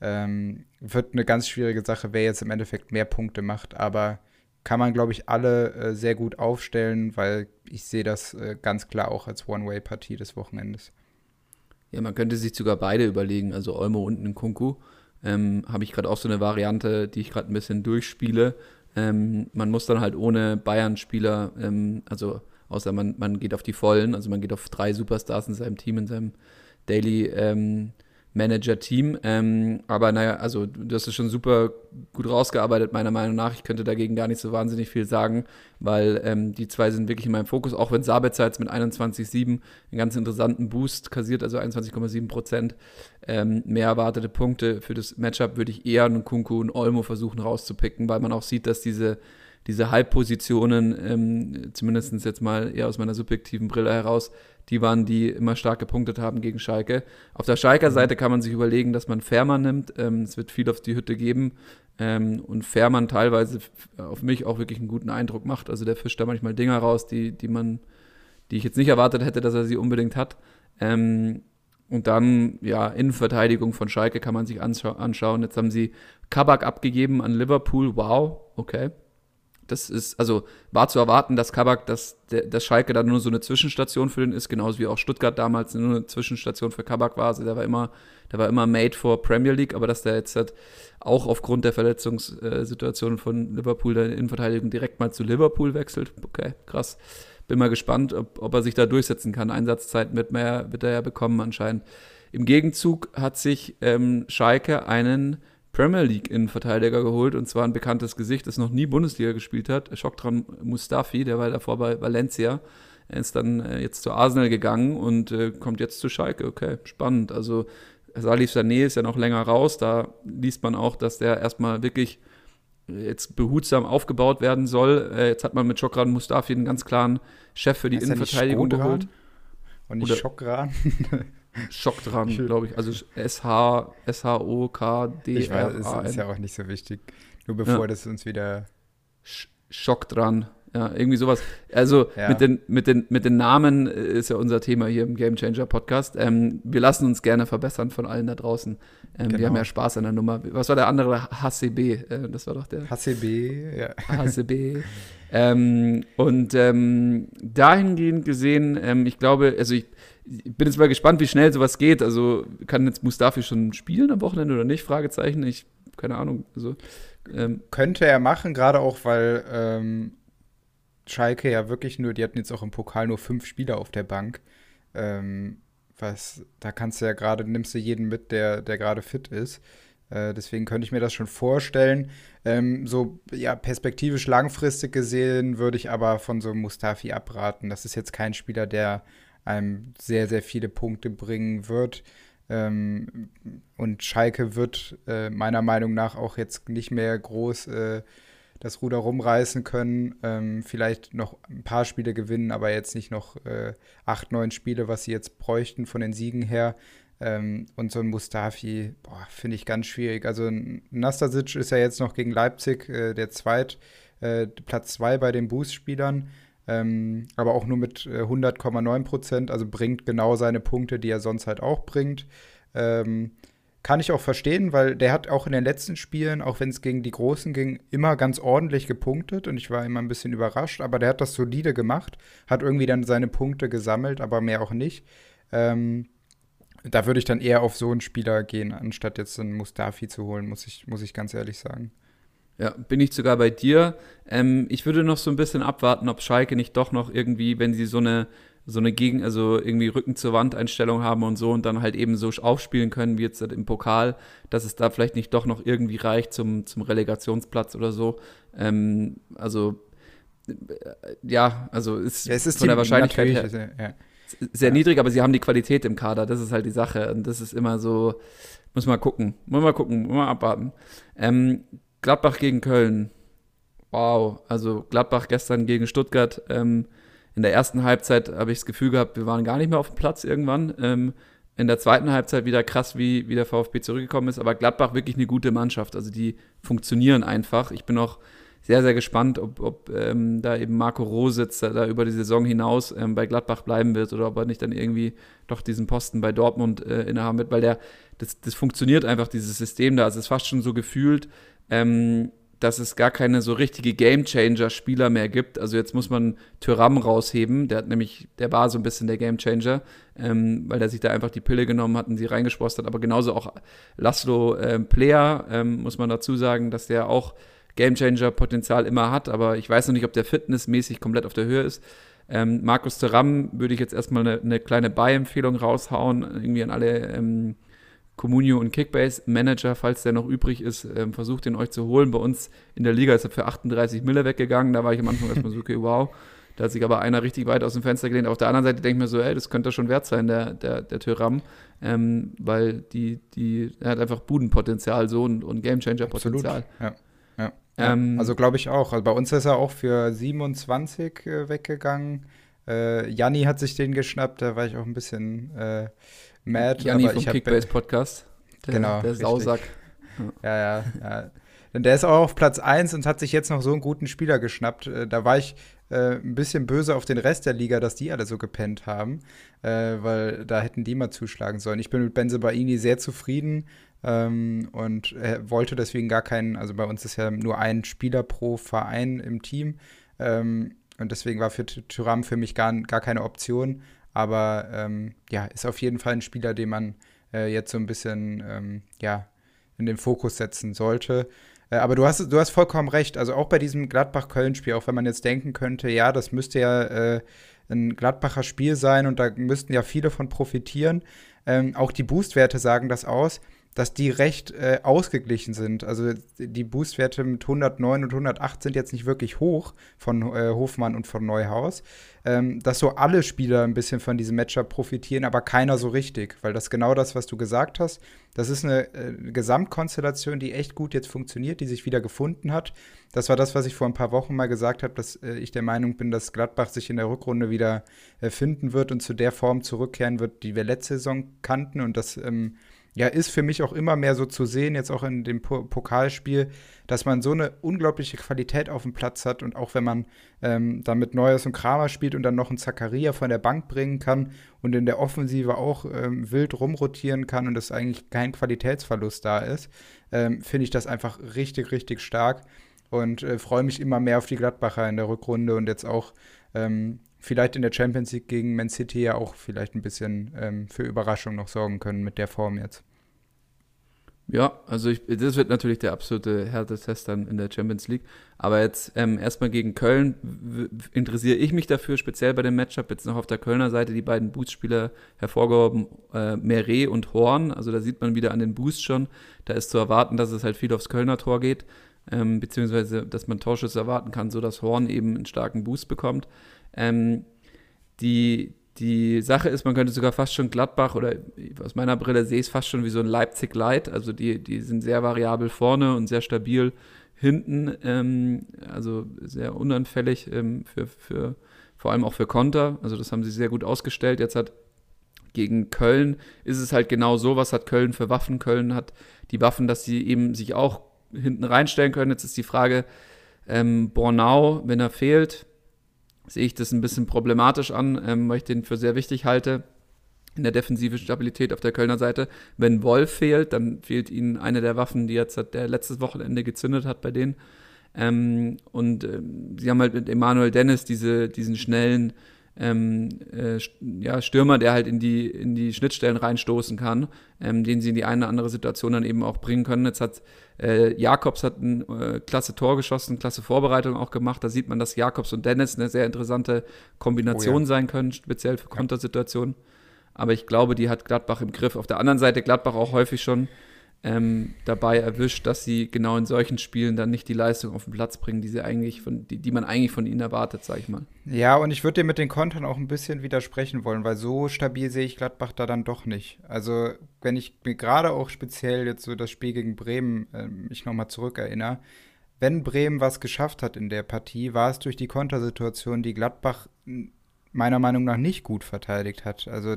Ähm, wird eine ganz schwierige Sache, wer jetzt im Endeffekt mehr Punkte macht, aber kann man, glaube ich, alle äh, sehr gut aufstellen, weil ich sehe das äh, ganz klar auch als One-Way-Partie des Wochenendes. Ja, man könnte sich sogar beide überlegen, also Olmo und Nkunku. Ähm, Habe ich gerade auch so eine Variante, die ich gerade ein bisschen durchspiele. Ähm, man muss dann halt ohne Bayern-Spieler, ähm, also außer man, man geht auf die Vollen, also man geht auf drei Superstars in seinem Team, in seinem Daily ähm, Manager-Team. Ähm, aber naja, also hast es schon super gut rausgearbeitet, meiner Meinung nach. Ich könnte dagegen gar nicht so wahnsinnig viel sagen, weil ähm, die zwei sind wirklich in meinem Fokus, auch wenn Sabitzer jetzt mit 21,7 einen ganz interessanten Boost kassiert, also 21,7 Prozent ähm, mehr erwartete Punkte für das Matchup, würde ich eher einen Kunku und Olmo versuchen rauszupicken, weil man auch sieht, dass diese diese Halbpositionen, ähm, zumindest jetzt mal eher aus meiner subjektiven Brille heraus, die waren, die immer stark gepunktet haben gegen Schalke. Auf der Schalker Seite kann man sich überlegen, dass man Fährmann nimmt. Ähm, es wird viel auf die Hütte geben. Ähm, und Fährmann teilweise auf mich auch wirklich einen guten Eindruck macht. Also der fischt da manchmal Dinger raus, die, die man, die ich jetzt nicht erwartet hätte, dass er sie unbedingt hat. Ähm, und dann, ja, Innenverteidigung von Schalke kann man sich anschauen. Jetzt haben sie Kabak abgegeben an Liverpool. Wow, okay. Das ist, also war zu erwarten, dass Kabak, dass, dass Schalke da nur so eine Zwischenstation für den ist, genauso wie auch Stuttgart damals nur eine Zwischenstation für Kabak war. Also der war immer, der war immer made for Premier League, aber dass der jetzt halt auch aufgrund der Verletzungssituation von Liverpool der Innenverteidigung direkt mal zu Liverpool wechselt. Okay, krass. Bin mal gespannt, ob, ob er sich da durchsetzen kann. Einsatzzeit wird, mehr, wird er ja bekommen anscheinend. Im Gegenzug hat sich ähm, Schalke einen Premier League Innenverteidiger geholt und zwar ein bekanntes Gesicht, das noch nie Bundesliga gespielt hat, Schoktran Mustafi, der war davor bei Valencia. Er ist dann äh, jetzt zu Arsenal gegangen und äh, kommt jetzt zu Schalke. Okay, spannend. Also Salif Sané ist ja noch länger raus. Da liest man auch, dass der erstmal wirklich jetzt behutsam aufgebaut werden soll. Äh, jetzt hat man mit Chokran Mustafi einen ganz klaren Chef für die er Innenverteidigung geholt. Und nicht Schockran. Schock dran, glaube ich. Also S-H, S-H-O-K-D-R-A-N. Ich weiß, es ist ja auch nicht so wichtig. Nur bevor das uns wieder. Sch- Schock dran. Ja, irgendwie sowas. Also Ja. mit, den, mit, den, mit den Namen äh, ist ja unser Thema hier im Game Changer Podcast. Ähm, wir lassen uns gerne verbessern von allen da draußen. Ähm, Wir Genau. haben ja Spaß an der Nummer. Was war der andere? HCB. Äh, das war doch der HCB, ja. HCB. ähm, und ähm, dahingehend gesehen, ähm, ich glaube, also ich, ich bin jetzt mal gespannt, wie schnell sowas geht. Also kann jetzt Mustafi schon spielen am Wochenende oder nicht? Fragezeichen. Ich, keine Ahnung. Also, ähm, Könnte er machen, gerade auch, weil ähm, Schalke ja wirklich nur, die hatten jetzt auch im Pokal nur fünf Spieler auf der Bank. Ähm, was, da kannst du ja gerade, nimmst du jeden mit, der, der gerade fit ist. Äh, deswegen könnte ich mir das schon vorstellen. Ähm, so, ja, perspektivisch langfristig gesehen würde ich aber von so Mustafi abraten. Das ist jetzt kein Spieler, der einem sehr, sehr viele Punkte bringen wird. Ähm, und Schalke wird äh, meiner Meinung nach auch jetzt nicht mehr groß äh, das Ruder rumreißen können. Ähm, vielleicht noch ein paar Spiele gewinnen, aber jetzt nicht noch äh, acht, neun Spiele, was sie jetzt bräuchten von den Siegen her. Ähm, und so ein Mustafi, finde ich ganz schwierig. Also Nastasic ist ja jetzt noch gegen Leipzig äh, der Zweit, äh, Platz zwei bei den Boost-Spielern. Ähm, aber auch nur mit äh, 100,9 Prozent, also bringt genau seine Punkte, die er sonst halt auch bringt. Ähm, kann ich auch verstehen, weil der hat auch in den letzten Spielen, auch wenn es gegen die Großen ging, immer ganz ordentlich gepunktet und ich war immer ein bisschen überrascht, aber der hat das solide gemacht, hat irgendwie dann seine Punkte gesammelt, aber mehr auch nicht. Ähm, da würde ich dann eher auf so einen Spieler gehen, anstatt jetzt einen Mustafi zu holen, muss ich, muss ich ganz ehrlich sagen. Ja, bin ich sogar bei dir. Ähm, ich würde noch so ein bisschen abwarten, ob Schalke nicht doch noch irgendwie, wenn sie so eine so eine Gegen, also irgendwie Rücken zur Wand Einstellung haben und so und dann halt eben so aufspielen können wie jetzt im Pokal, dass es da vielleicht nicht doch noch irgendwie reicht zum, zum Relegationsplatz oder so. Ähm, also äh, ja, also ist, Ja, es ist von der Wahrscheinlichkeit her ist, ja. sehr Ja. niedrig, aber sie haben die Qualität im Kader. Das ist halt die Sache. Und das ist immer so, muss mal gucken. Muss mal gucken, muss mal abwarten. Ähm, Gladbach gegen Köln. Wow. Also Gladbach gestern gegen Stuttgart. Ähm, in der ersten Halbzeit habe ich das Gefühl gehabt, wir waren gar nicht mehr auf dem Platz irgendwann. Ähm, in der zweiten Halbzeit wieder krass, wie, wie der VfB zurückgekommen ist. Aber Gladbach wirklich eine gute Mannschaft. Also die funktionieren einfach. Ich bin auch sehr, sehr gespannt, ob, ob ähm, da eben Marco Rositz da, da über die Saison hinaus ähm, bei Gladbach bleiben wird oder ob er nicht dann irgendwie doch diesen Posten bei Dortmund äh, innehaben wird, weil der, das, das funktioniert einfach, dieses System da. Es ist fast schon so gefühlt, ähm, dass es gar keine so richtige Gamechanger-Spieler mehr gibt. Also jetzt muss man Tyram rausheben, der hat nämlich, der war so ein bisschen der Gamechanger, ähm, weil der sich da einfach die Pille genommen hat und sie reingesprost hat. Aber genauso auch Laszlo ähm, Player, ähm, muss man dazu sagen, dass der auch Gamechanger-Potenzial immer hat, aber ich weiß noch nicht, ob der fitnessmäßig komplett auf der Höhe ist. Ähm, Markus Thuram würde ich jetzt erstmal eine, eine kleine Buy-Empfehlung raushauen, irgendwie an alle Communio und Kickbase-Manager, falls der noch übrig ist, ähm, versucht den euch zu holen. Bei uns in der Liga ist er für 38 Mille weggegangen, da war ich am Anfang erstmal so, okay, wow. Da hat sich aber einer richtig weit aus dem Fenster gelehnt. Auf der anderen Seite denke ich mir so, ey, das könnte schon wert sein, der, der, der Thuram, ähm, weil die, die, er hat einfach Budenpotenzial so und, und Gamechanger-Potenzial. Ja. Ja. Ähm, also glaube ich auch. Also bei uns ist er auch für 27 äh, weggegangen. Äh, Janni hat sich den geschnappt, da war ich auch ein bisschen äh, mad. Janni vom Kickbase-Podcast. Der, Genau, Der. Sausack. Ja, ja, ja. Denn der ist auch auf Platz 1 und hat sich jetzt noch so einen guten Spieler geschnappt. Äh, Da war ich äh, ein bisschen böse auf den Rest der Liga, dass die alle so gepennt haben, äh, weil da hätten die mal zuschlagen sollen. Ich bin mit Benze Baini sehr zufrieden ähm, und wollte deswegen gar keinen, also bei uns ist ja nur ein Spieler pro Verein im Team ähm, und deswegen war für Ty- Thuram für mich gar, gar keine Option. Aber ähm, ja, ist auf jeden Fall ein Spieler, den man äh, jetzt so ein bisschen ähm, ja, in den Fokus setzen sollte. Äh, aber du hast, du hast vollkommen recht. Also auch bei diesem Gladbach-Köln-Spiel, auch wenn man jetzt denken könnte, ja, das müsste ja äh, ein Gladbacher Spiel sein und da müssten ja viele von profitieren. Ähm, auch die Boostwerte sagen das aus. Dass die recht äh, ausgeglichen sind. Also die Boostwerte mit 109 und 108 sind jetzt nicht wirklich hoch von äh, Hofmann und von Neuhaus. Ähm, dass so alle Spieler ein bisschen von diesem Matchup profitieren, aber keiner so richtig, weil das genau das, was du gesagt hast. Das ist eine äh, Gesamtkonstellation, die echt gut jetzt funktioniert, die sich wieder gefunden hat. Das war das, was ich vor ein paar Wochen mal gesagt habe, dass äh, ich der Meinung bin, dass Gladbach sich in der Rückrunde wieder äh, finden wird und zu der Form zurückkehren wird, die wir letzte Saison kannten und das ähm, ja, ist für mich auch immer mehr so zu sehen, jetzt auch in dem Pokalspiel, dass man so eine unglaubliche Qualität auf dem Platz hat und auch wenn man ähm, dann mit Neues und Kramer spielt und dann noch einen Zakaria von der Bank bringen kann und in der Offensive auch ähm, wild rumrotieren kann und es eigentlich kein Qualitätsverlust da ist, ähm, finde ich das einfach richtig, richtig stark und äh, freue mich immer mehr auf die Gladbacher in der Rückrunde und jetzt auch ähm, vielleicht in der Champions League gegen Man City ja auch vielleicht ein bisschen ähm, für Überraschung noch sorgen können mit der Form jetzt. Ja, also ich, das wird natürlich der absolute Härtetest dann in der Champions League. Aber jetzt ähm, erstmal gegen Köln interessiere ich mich dafür, speziell bei dem Matchup, jetzt noch auf der Kölner Seite die beiden Boostspieler hervorgehoben, äh, Meret und Horn. Also da sieht man wieder an den Boost schon. Da ist zu erwarten, dass es halt viel aufs Kölner Tor geht, ähm, beziehungsweise dass man Torschüsse erwarten kann, sodass Horn eben einen starken Boost bekommt. Ähm, die, die Sache ist, man könnte sogar fast schon Gladbach oder aus meiner Brille sehe ich es fast schon wie so ein Leipzig Light. Also die, die sind sehr variabel vorne und sehr stabil hinten. Ähm, also sehr unanfällig ähm, für, für, vor allem auch für Konter. Also das haben sie sehr gut ausgestellt. Jetzt hat gegen Köln ist es halt genau so, was hat Köln für Waffen? Köln hat die Waffen, dass sie eben sich auch hinten reinstellen können. Jetzt ist die Frage, ähm, Bornau, wenn er fehlt, sehe ich das ein bisschen problematisch an, ähm, weil ich den für sehr wichtig halte in der defensiven Stabilität auf der Kölner Seite. Wenn Wolf fehlt, dann fehlt ihnen eine der Waffen, die jetzt der letztes Wochenende gezündet hat bei denen. Ähm, und ähm, sie haben halt mit Emanuel Dennis diese, diesen schnellen ähm, äh, ja, Stürmer, der halt in die, in die Schnittstellen reinstoßen kann, ähm, den sie in die eine oder andere Situation dann eben auch bringen können. Jetzt hat äh, Jakobs hat ein äh, klasse Tor geschossen, klasse Vorbereitung auch gemacht. Da sieht man, dass Jakobs und Dennis eine sehr interessante Kombination oh ja. sein können, speziell für Kontersituationen. Aber ich glaube, die hat Gladbach im Griff. Auf der anderen Seite Gladbach auch häufig schon ähm, dabei erwischt, dass sie genau in solchen Spielen dann nicht die Leistung auf den Platz bringen, die sie eigentlich von, die, die man eigentlich von ihnen erwartet, sag ich mal. Ja, und ich würde dir mit den Kontern auch ein bisschen widersprechen wollen, weil so stabil sehe ich Gladbach da dann doch nicht. Also, wenn ich mir gerade auch speziell jetzt so das Spiel gegen Bremen äh, mich nochmal zurückerinnere, wenn Bremen was geschafft hat in der Partie, war es durch die Kontersituation, die Gladbach meiner Meinung nach nicht gut verteidigt hat. Also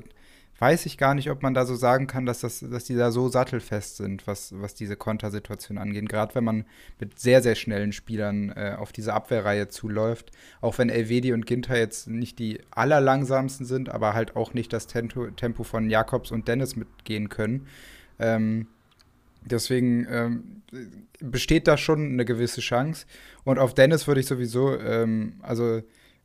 weiß ich gar nicht, ob man da so sagen kann, dass, das, dass die da so sattelfest sind, was, was diese Kontersituation angeht. Gerade wenn man mit sehr, sehr schnellen Spielern äh, auf diese Abwehrreihe zuläuft. Auch wenn Elvedi und Ginter jetzt nicht die allerlangsamsten sind, aber halt auch nicht das Tempo, Tempo von Jakobs und Dennis mitgehen können. Ähm, deswegen ähm, besteht da schon eine gewisse Chance. Und auf Dennis würde ich sowieso, ähm, also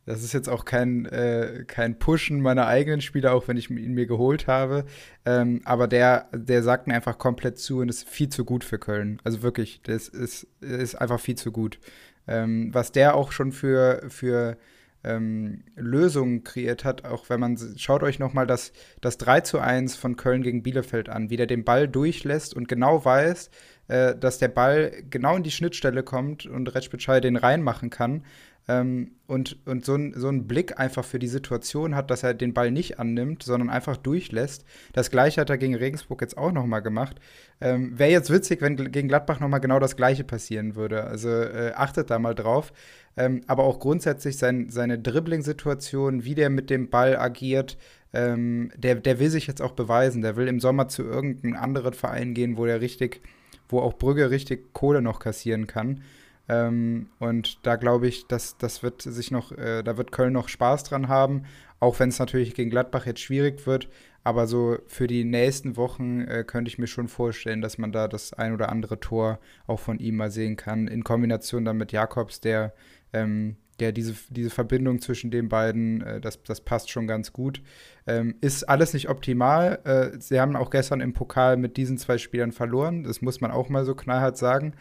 das ist jetzt auch kein, äh, kein Pushen meiner eigenen Spieler, auch wenn ich ihn mir geholt habe. Ähm, aber der, der sagt mir einfach komplett zu und ist viel zu gut für Köln. Also wirklich, das ist, ist einfach viel zu gut. Ähm, was der auch schon für, für ähm, Lösungen kreiert hat, auch wenn man, schaut euch nochmal das, das 3 zu 1 von Köln gegen Bielefeld an, wie der den Ball durchlässt und genau weiß, äh, dass der Ball genau in die Schnittstelle kommt und Retschbitschei den reinmachen kann ähm, und, und so, ein, so einen Blick einfach für die Situation hat, dass er den Ball nicht annimmt, sondern einfach durchlässt. Das gleiche hat er gegen Regensburg jetzt auch nochmal gemacht. Ähm, Wäre jetzt witzig, wenn gegen Gladbach nochmal genau das gleiche passieren würde. Also äh, achtet da mal drauf. Ähm, aber auch grundsätzlich sein, seine Dribbling-Situation, wie der mit dem Ball agiert, ähm, der, der will sich jetzt auch beweisen. Der will im Sommer zu irgendeinem anderen Verein gehen, wo der richtig, wo auch Brügge richtig Kohle noch kassieren kann. Ähm, und da glaube ich, dass das wird sich noch, äh, da wird Köln noch Spaß dran haben, auch wenn es natürlich gegen Gladbach jetzt schwierig wird. Aber so für die nächsten Wochen äh, könnte ich mir schon vorstellen, dass man da das ein oder andere Tor auch von ihm mal sehen kann. In Kombination dann mit Jakobs, der, ähm, der diese, diese Verbindung zwischen den beiden, äh, das, das passt schon ganz gut. Ähm, ist alles nicht optimal. Äh, sie haben auch gestern im Pokal mit diesen zwei Spielern verloren. Das muss man auch mal so knallhart sagen.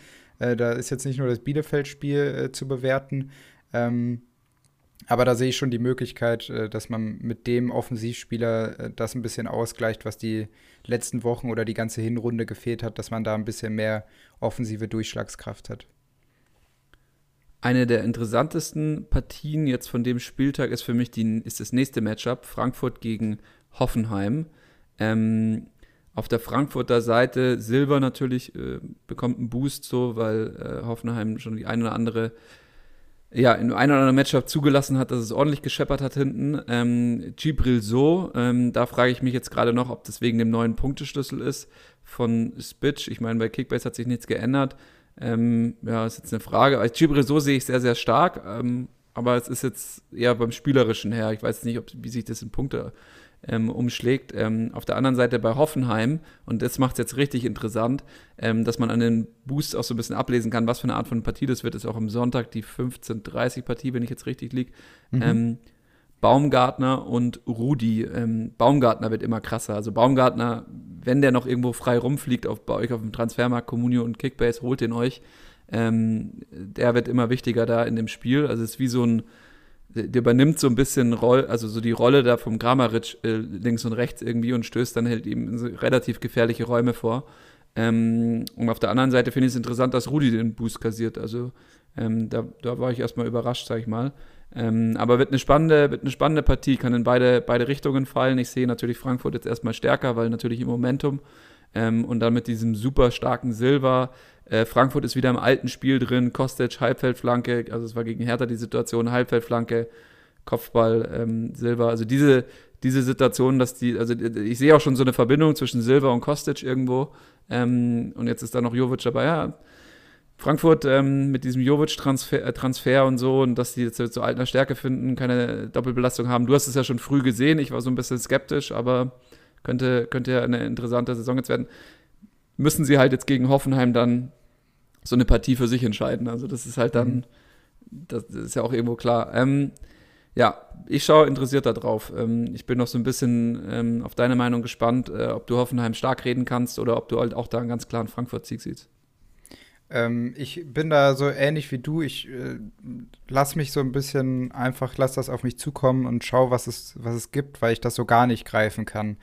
Äh, da ist jetzt nicht nur das Bielefeld-Spiel äh, zu bewerten. Ähm, Aber da sehe ich schon die Möglichkeit, äh, dass man mit dem Offensivspieler äh, das ein bisschen ausgleicht, was die letzten Wochen oder die ganze Hinrunde gefehlt hat, dass man da ein bisschen mehr offensive Durchschlagskraft hat. Eine der interessantesten Partien jetzt von dem Spieltag ist für mich die, ist das nächste Matchup, Frankfurt gegen Hoffenheim. Ähm, auf der Frankfurter Seite Silber natürlich äh, bekommt einen Boost so, weil äh, Hoffenheim schon die eine oder andere ja, in einem oder anderen Matchup zugelassen hat, dass es ordentlich gescheppert hat hinten. Ähm, Gibril So, ähm, da frage ich mich jetzt gerade noch, ob das wegen dem neuen Punkteschlüssel ist von Spitch. Ich meine, bei Kickbase hat sich nichts geändert. Ähm, ja, ist jetzt eine Frage. Als Gibril So sehe ich sehr, sehr stark, ähm, aber es ist jetzt eher beim Spielerischen her. Ich weiß nicht, ob, wie sich das in Punkte ähm, umschlägt. Ähm, auf der anderen Seite bei Hoffenheim, und das macht es jetzt richtig interessant, ähm, dass man an den Boosts auch so ein bisschen ablesen kann, was für eine Art von Partie das wird. Das ist auch am Sonntag die 15:30 Partie, wenn ich jetzt richtig liege. Mhm. Ähm, Baumgartner und Rudi. Ähm, Baumgartner wird immer krasser. Also Baumgartner, wenn der noch irgendwo frei rumfliegt auf, bei euch auf dem Transfermarkt, Communio und Kickbase, holt den euch. Ähm, der wird immer wichtiger da in dem Spiel. Also es ist wie so ein der übernimmt so ein bisschen Roll, also so die Rolle da vom Grammaric äh, links und rechts irgendwie und stößt dann halt eben so relativ gefährliche Räume vor. Ähm, und auf der anderen Seite finde ich es interessant, dass Rudi den Boost kassiert. Also ähm, da, da war ich erstmal überrascht, sag ich mal. Ähm, aber wird eine spannende, wird eine spannende Partie, kann in beide, beide Richtungen fallen. Ich sehe natürlich Frankfurt jetzt erstmal stärker, weil natürlich im Momentum ähm, und dann mit diesem super starken Silber äh, Frankfurt ist wieder im alten Spiel drin. Kostic, Halbfeldflanke, also es war gegen Hertha die Situation, Halbfeldflanke, Kopfball, ähm, Silber. Also diese, diese Situation, dass die, also ich sehe auch schon so eine Verbindung zwischen Silber und Kostic irgendwo. Ähm, und jetzt ist da noch Jovic dabei. Ja, Frankfurt ähm, mit diesem Jovic-Transfer äh, Transfer und so und dass die jetzt zu alter Stärke finden, keine Doppelbelastung haben. Du hast es ja schon früh gesehen. Ich war so ein bisschen skeptisch, aber könnte, könnte ja eine interessante Saison jetzt werden müssen sie halt jetzt gegen Hoffenheim dann so eine Partie für sich entscheiden. Also das ist halt dann, mhm. das, ist ja auch irgendwo klar. Ähm, ja, ich schaue interessiert darauf. Ähm, ich bin noch so ein bisschen ähm, auf deine Meinung gespannt, äh, ob du Hoffenheim stark reden kannst oder ob du halt auch da einen ganz klaren Frankfurt-Sieg siehst. Ähm, ich bin da so ähnlich wie du. Ich äh, lass mich so ein bisschen einfach, lass das auf mich zukommen und schau, was es, was es gibt, weil ich das so gar nicht greifen kann.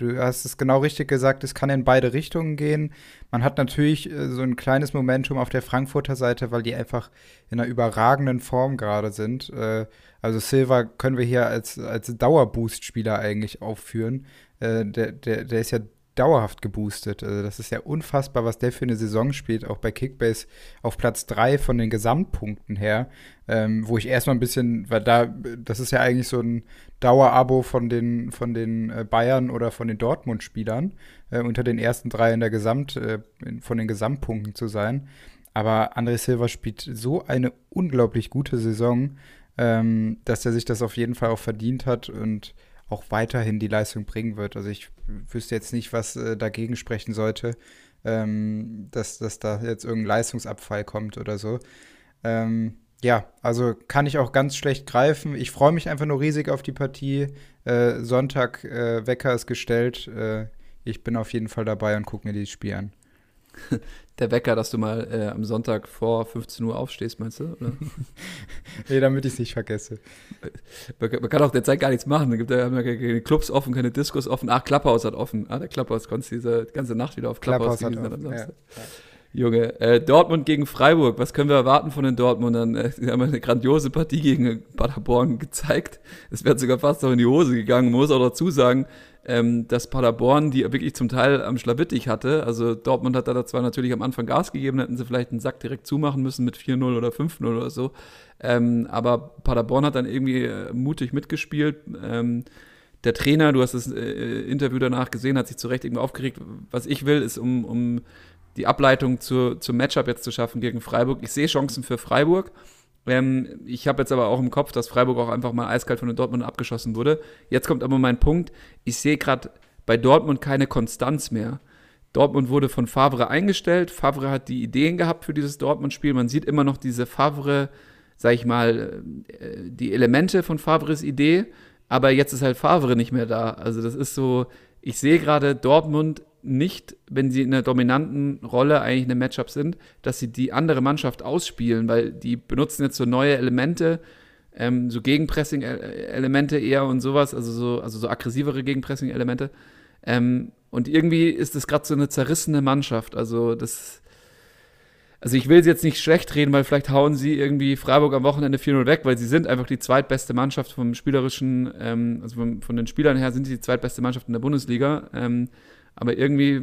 Du hast es genau richtig gesagt, es kann in beide Richtungen gehen. Man hat natürlich äh, so ein kleines Momentum auf der Frankfurter Seite, weil die einfach in einer überragenden Form gerade sind. Äh, also Silva können wir hier als, als Dauerboost-Spieler eigentlich aufführen. Äh, der, der, der ist ja dauerhaft geboostet. Also das ist ja unfassbar, was der für eine Saison spielt, auch bei Kickbase auf Platz 3 von den Gesamtpunkten her, ähm, wo ich erstmal ein bisschen, weil da, das ist ja eigentlich so ein Dauerabo von den, von den äh, Bayern oder von den Dortmund-Spielern, äh, unter den ersten drei in der Gesamt, äh, von den Gesamtpunkten zu sein. Aber André Silva spielt so eine unglaublich gute Saison, ähm, dass er sich das auf jeden Fall auch verdient hat und auch weiterhin die Leistung bringen wird. Also ich wüsste jetzt nicht, was äh, dagegen sprechen sollte, ähm, dass, dass da jetzt irgendein Leistungsabfall kommt oder so. Ähm, ja, also kann ich auch ganz schlecht greifen. Ich freue mich einfach nur riesig auf die Partie. Äh, Sonntag, äh, Wecker ist gestellt. Äh, ich bin auf jeden Fall dabei und gucke mir dieses Spiel an. der Wecker, dass du mal äh, am Sonntag vor 15 Uhr aufstehst, meinst du? Oder? nee, damit ich es nicht vergesse. Man, man, kann auch der gar nichts machen. Da gibt ja keine Clubs offen, keine Diskos offen. Ach, Klapphaus hat offen. Ah, der Klapphaus konntest diese ganze Nacht wieder auf Klapphaus, Klapphaus hat offen, ja, Junge, äh, Dortmund gegen Freiburg, was können wir erwarten von den Dortmundern? Äh, sie haben eine grandiose Partie gegen Paderborn gezeigt. Es wäre sogar fast noch in die Hose gegangen. Man muss auch dazu sagen, ähm, dass Paderborn die wirklich zum Teil am Schlawittich hatte. Also Dortmund hat da zwar natürlich am Anfang Gas gegeben, hätten sie vielleicht einen Sack direkt zumachen müssen mit 4-0 oder 5-0 oder so. Ähm, aber Paderborn hat dann irgendwie äh, mutig mitgespielt. Ähm, der Trainer, du hast das äh, Interview danach gesehen, hat sich zu Recht irgendwie aufgeregt. Was ich will, ist um, um die Ableitung zu, zum Matchup jetzt zu schaffen gegen Freiburg. Ich sehe Chancen für Freiburg. Ähm, ich habe jetzt aber auch im Kopf, dass Freiburg auch einfach mal eiskalt von den Dortmund abgeschossen wurde. Jetzt kommt aber mein Punkt. Ich sehe gerade bei Dortmund keine Konstanz mehr. Dortmund wurde von Favre eingestellt. Favre hat die Ideen gehabt für dieses Dortmund-Spiel. Man sieht immer noch diese Favre, sag ich mal, äh, die Elemente von Favres Idee. Aber jetzt ist halt Favre nicht mehr da. Also das ist so, ich sehe gerade Dortmund nicht, wenn sie in einer dominanten Rolle eigentlich in einem Matchup sind, dass sie die andere Mannschaft ausspielen, weil die benutzen jetzt so neue Elemente, ähm, so Gegenpressing-Elemente eher und sowas, also so, also so aggressivere Gegenpressing-Elemente. Ähm, und irgendwie ist es gerade so eine zerrissene Mannschaft. Also das, also ich will sie jetzt nicht schlecht reden, weil vielleicht hauen sie irgendwie Freiburg am Wochenende 4-0 weg, weil sie sind einfach die zweitbeste Mannschaft vom spielerischen, ähm, also von, von, den Spielern her sind sie die zweitbeste Mannschaft in der Bundesliga. Ähm, aber irgendwie,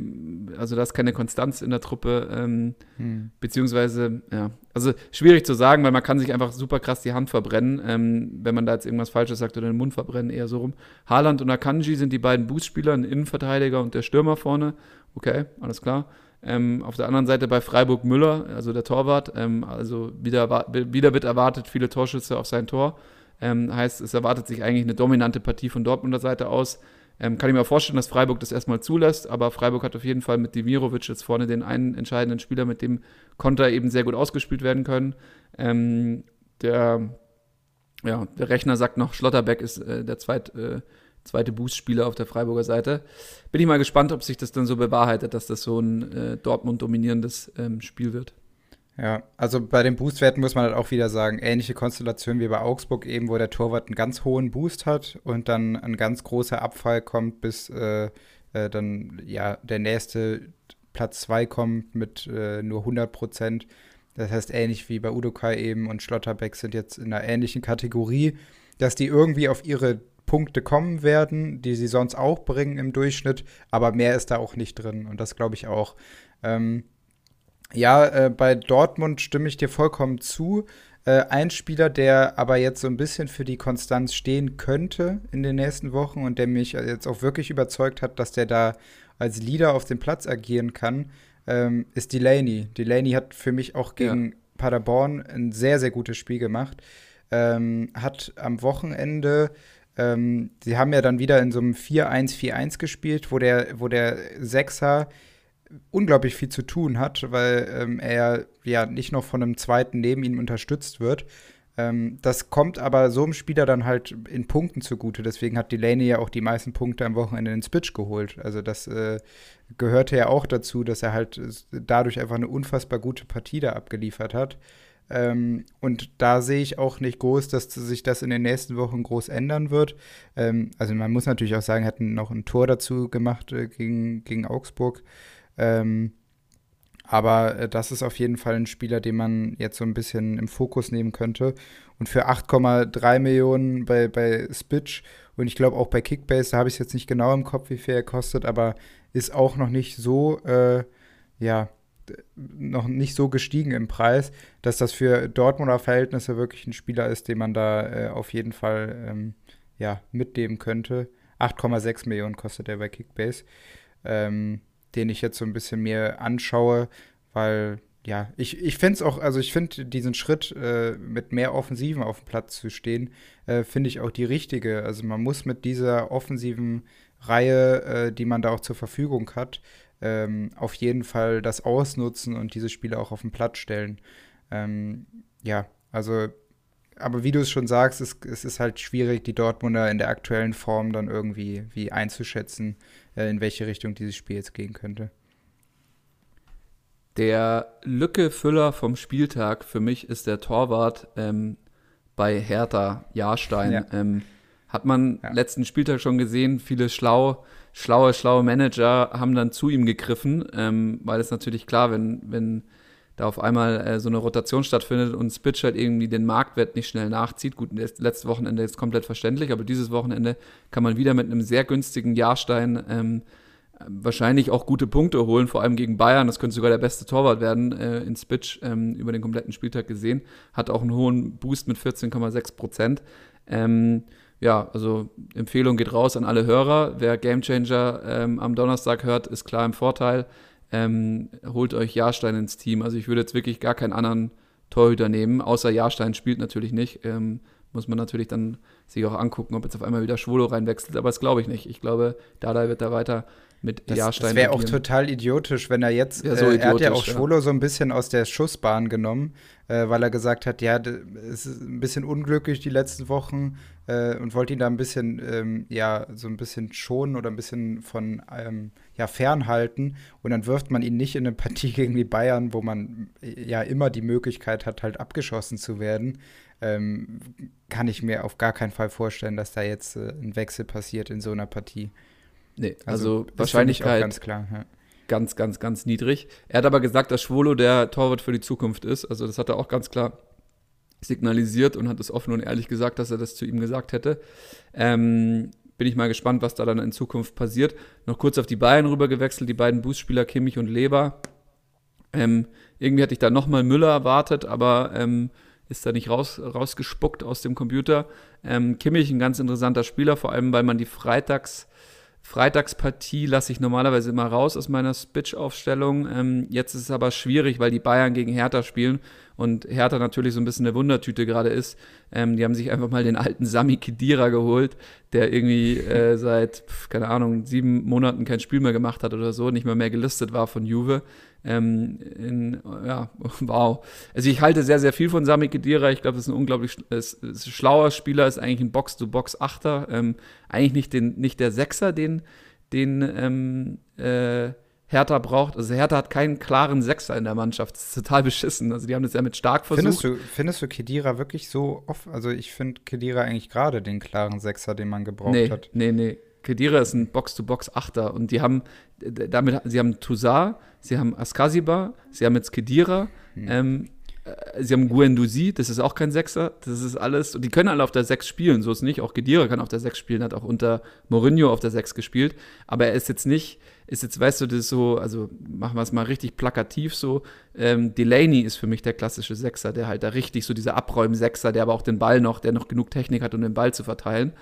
also da ist keine Konstanz in der Truppe, ähm, hm. beziehungsweise, ja, also schwierig zu sagen, weil man kann sich einfach super krass die Hand verbrennen, ähm, wenn man da jetzt irgendwas Falsches sagt oder den Mund verbrennen, eher so rum. Haaland und Akanji sind die beiden Boostspieler, ein Innenverteidiger und der Stürmer vorne. Okay, alles klar. Ähm, auf der anderen Seite bei Freiburg Müller, also der Torwart, ähm, also wieder, wieder wird erwartet viele Torschüsse auf sein Tor. Ähm, heißt, es erwartet sich eigentlich eine dominante Partie von Dortmunder Seite aus. Ähm, kann ich mir vorstellen, dass Freiburg das erstmal zulässt, aber Freiburg hat auf jeden Fall mit Dimirovic jetzt vorne den einen entscheidenden Spieler, mit dem Konter eben sehr gut ausgespielt werden können. Ähm, der, ja, der Rechner sagt noch, Schlotterbeck ist äh, der zweit, äh, zweite Boost-Spieler auf der Freiburger Seite. Bin ich mal gespannt, ob sich das dann so bewahrheitet, dass das so ein äh, Dortmund dominierendes ähm, Spiel wird. Ja, also bei den Boostwerten muss man halt auch wieder sagen, ähnliche Konstellation wie bei Augsburg eben, wo der Torwart einen ganz hohen Boost hat und dann ein ganz großer Abfall kommt, bis äh, äh, dann ja der nächste Platz 2 kommt mit äh, nur 100 Prozent. Das heißt, ähnlich wie bei Udokai eben und Schlotterbeck sind jetzt in einer ähnlichen Kategorie, dass die irgendwie auf ihre Punkte kommen werden, die sie sonst auch bringen im Durchschnitt, aber mehr ist da auch nicht drin und das glaube ich auch. Ähm, ja, äh, bei Dortmund stimme ich dir vollkommen zu. Äh, ein Spieler, der aber jetzt so ein bisschen für die Konstanz stehen könnte in den nächsten Wochen und der mich jetzt auch wirklich überzeugt hat, dass der da als Leader auf dem Platz agieren kann, ähm, ist Delaney. Delaney hat für mich auch gegen ja. Paderborn ein sehr, sehr gutes Spiel gemacht. Ähm, hat am Wochenende ähm, sie haben ja dann wieder in so einem 4-1-4-1 gespielt, wo der, wo der Sechser unglaublich viel zu tun hat, weil ähm, er ja nicht noch von einem zweiten neben ihm unterstützt wird. Ähm, das kommt aber so einem Spieler dann halt in Punkten zugute. Deswegen hat Delaney ja auch die meisten Punkte am Wochenende in Spitch geholt. Also das äh, gehörte ja auch dazu, dass er halt dadurch einfach eine unfassbar gute Partie da abgeliefert hat. Ähm, und da sehe ich auch nicht groß, dass sich das in den nächsten Wochen groß ändern wird. Ähm, also man muss natürlich auch sagen, er hat noch ein Tor dazu gemacht äh, gegen, gegen Augsburg. Ähm, aber äh, das ist auf jeden Fall ein Spieler, den man jetzt so ein bisschen im Fokus nehmen könnte. Und für 8,3 Millionen bei, bei Spitch und ich glaube auch bei Kickbase, da habe ich es jetzt nicht genau im Kopf, wie viel er kostet, aber ist auch noch nicht so, äh, ja, noch nicht so gestiegen im Preis, dass das für Dortmunder Verhältnisse wirklich ein Spieler ist, den man da äh, auf jeden Fall ähm, ja, mitnehmen könnte. 8,6 Millionen kostet er bei Kickbase. Ähm, den ich jetzt so ein bisschen mir anschaue, weil ja, ich, ich finde es auch, also ich finde diesen Schritt, äh, mit mehr Offensiven auf dem Platz zu stehen, äh, finde ich auch die richtige. Also man muss mit dieser offensiven Reihe, äh, die man da auch zur Verfügung hat, ähm, auf jeden Fall das ausnutzen und diese Spiele auch auf den Platz stellen. Ähm, ja, also, aber wie du es schon sagst, es, es ist halt schwierig, die Dortmunder in der aktuellen Form dann irgendwie wie einzuschätzen äh, in welche Richtung dieses Spiel jetzt gehen könnte. Der Lückefüller vom Spieltag für mich ist der Torwart ähm, bei Hertha Jahrstein. Ja. Ähm, hat man ja. letzten Spieltag schon gesehen, viele schlau, schlaue, schlaue Manager haben dann zu ihm gegriffen, ähm, weil es natürlich klar, wenn, wenn da auf einmal äh, so eine Rotation stattfindet und Spitch halt irgendwie den Marktwert nicht schnell nachzieht. Gut, letztes Wochenende ist komplett verständlich, aber dieses Wochenende kann man wieder mit einem sehr günstigen Jahrstein ähm, wahrscheinlich auch gute Punkte holen, vor allem gegen Bayern. Das könnte sogar der beste Torwart werden äh, in Spitch ähm, über den kompletten Spieltag gesehen. Hat auch einen hohen Boost mit 14,6 Prozent. Ähm, ja, also Empfehlung geht raus an alle Hörer. Wer Gamechanger ähm, am Donnerstag hört, ist klar im Vorteil ähm, holt euch Jahrstein ins Team. Also ich würde jetzt wirklich gar keinen anderen Torhüter nehmen, außer Jahrstein spielt natürlich nicht. Ähm, muss man natürlich dann sich auch angucken, ob jetzt auf einmal wieder Schwolo reinwechselt, aber das glaube ich nicht. Ich glaube, Dada wird da weiter mit das, Jahrstein. Das wäre auch total idiotisch, wenn er jetzt, ja, so äh, er hat ja auch ja. Schwolo so ein bisschen aus der Schussbahn genommen, äh, weil er gesagt hat, ja, es ist ein bisschen unglücklich die letzten Wochen äh, und wollte ihn da ein bisschen, ähm, ja, so ein bisschen schonen oder ein bisschen von, ähm, ja, fernhalten und dann wirft man ihn nicht in eine Partie gegen die Bayern, wo man äh, ja immer die Möglichkeit hat, halt abgeschossen zu werden. Ähm, kann ich mir auf gar keinen Fall vorstellen, dass da jetzt äh, ein Wechsel passiert in so einer Partie. Nee, also, also Wahrscheinlichkeit ganz klar. Ja. Ganz, ganz, ganz niedrig. Er hat aber gesagt, dass Schwolo der Torwart für die Zukunft ist. Also das hat er auch ganz klar signalisiert und hat es offen und ehrlich gesagt, dass er das zu ihm gesagt hätte. Ähm, bin ich mal gespannt, was da dann in Zukunft passiert. Noch kurz auf die Bayern rüber gewechselt, die beiden Boostspieler Kimmich und Leber. Ähm, irgendwie hatte ich da nochmal Müller erwartet, aber ähm, ist da nicht raus, rausgespuckt aus dem Computer. Ähm, Kimmich ein ganz interessanter Spieler, vor allem weil man die Freitags Freitagspartie lasse ich normalerweise immer raus aus meiner Spitch-Aufstellung. Ähm, jetzt ist es aber schwierig, weil die Bayern gegen Hertha spielen und Hertha natürlich so ein bisschen eine Wundertüte gerade ist. Ähm, die haben sich einfach mal den alten Sami Kedira geholt, der irgendwie äh, seit, keine Ahnung, sieben Monaten kein Spiel mehr gemacht hat oder so, nicht mal mehr gelistet war von Juve. Ähm, in, ja, wow. Also ich halte sehr, sehr viel von Sami Kedira. Ich glaube, das ist ein unglaublich ist, ist ein schlauer Spieler, ist eigentlich ein Box-to-Box-Achter. Ähm, eigentlich nicht, den, nicht der Sechser, den, den ähm, äh, Hertha braucht. Also Hertha hat keinen klaren Sechser in der Mannschaft. Das ist total beschissen. Also die haben das ja mit stark versucht. Findest du, findest du Kedira wirklich so oft? Also ich finde Kedira eigentlich gerade den klaren Sechser, den man gebraucht nee, hat. Nee, nee. Kedira ist ein Box-to-Box-Achter und die haben damit, sie haben Toussaint, sie haben Askasiba, sie haben jetzt Kedira, hm. ähm, äh, sie haben Guendouzi, das ist auch kein Sechser, das ist alles, und die können alle auf der Sechs spielen, so ist nicht, auch Kedira kann auf der Sechs spielen, hat auch unter Mourinho auf der Sechs gespielt, aber er ist jetzt nicht, ist jetzt, weißt du, das ist so, also machen wir es mal richtig plakativ so, ähm, Delaney ist für mich der klassische Sechser, der halt da richtig so dieser Abräumen-Sechser, der aber auch den Ball noch, der noch genug Technik hat, um den Ball zu verteilen.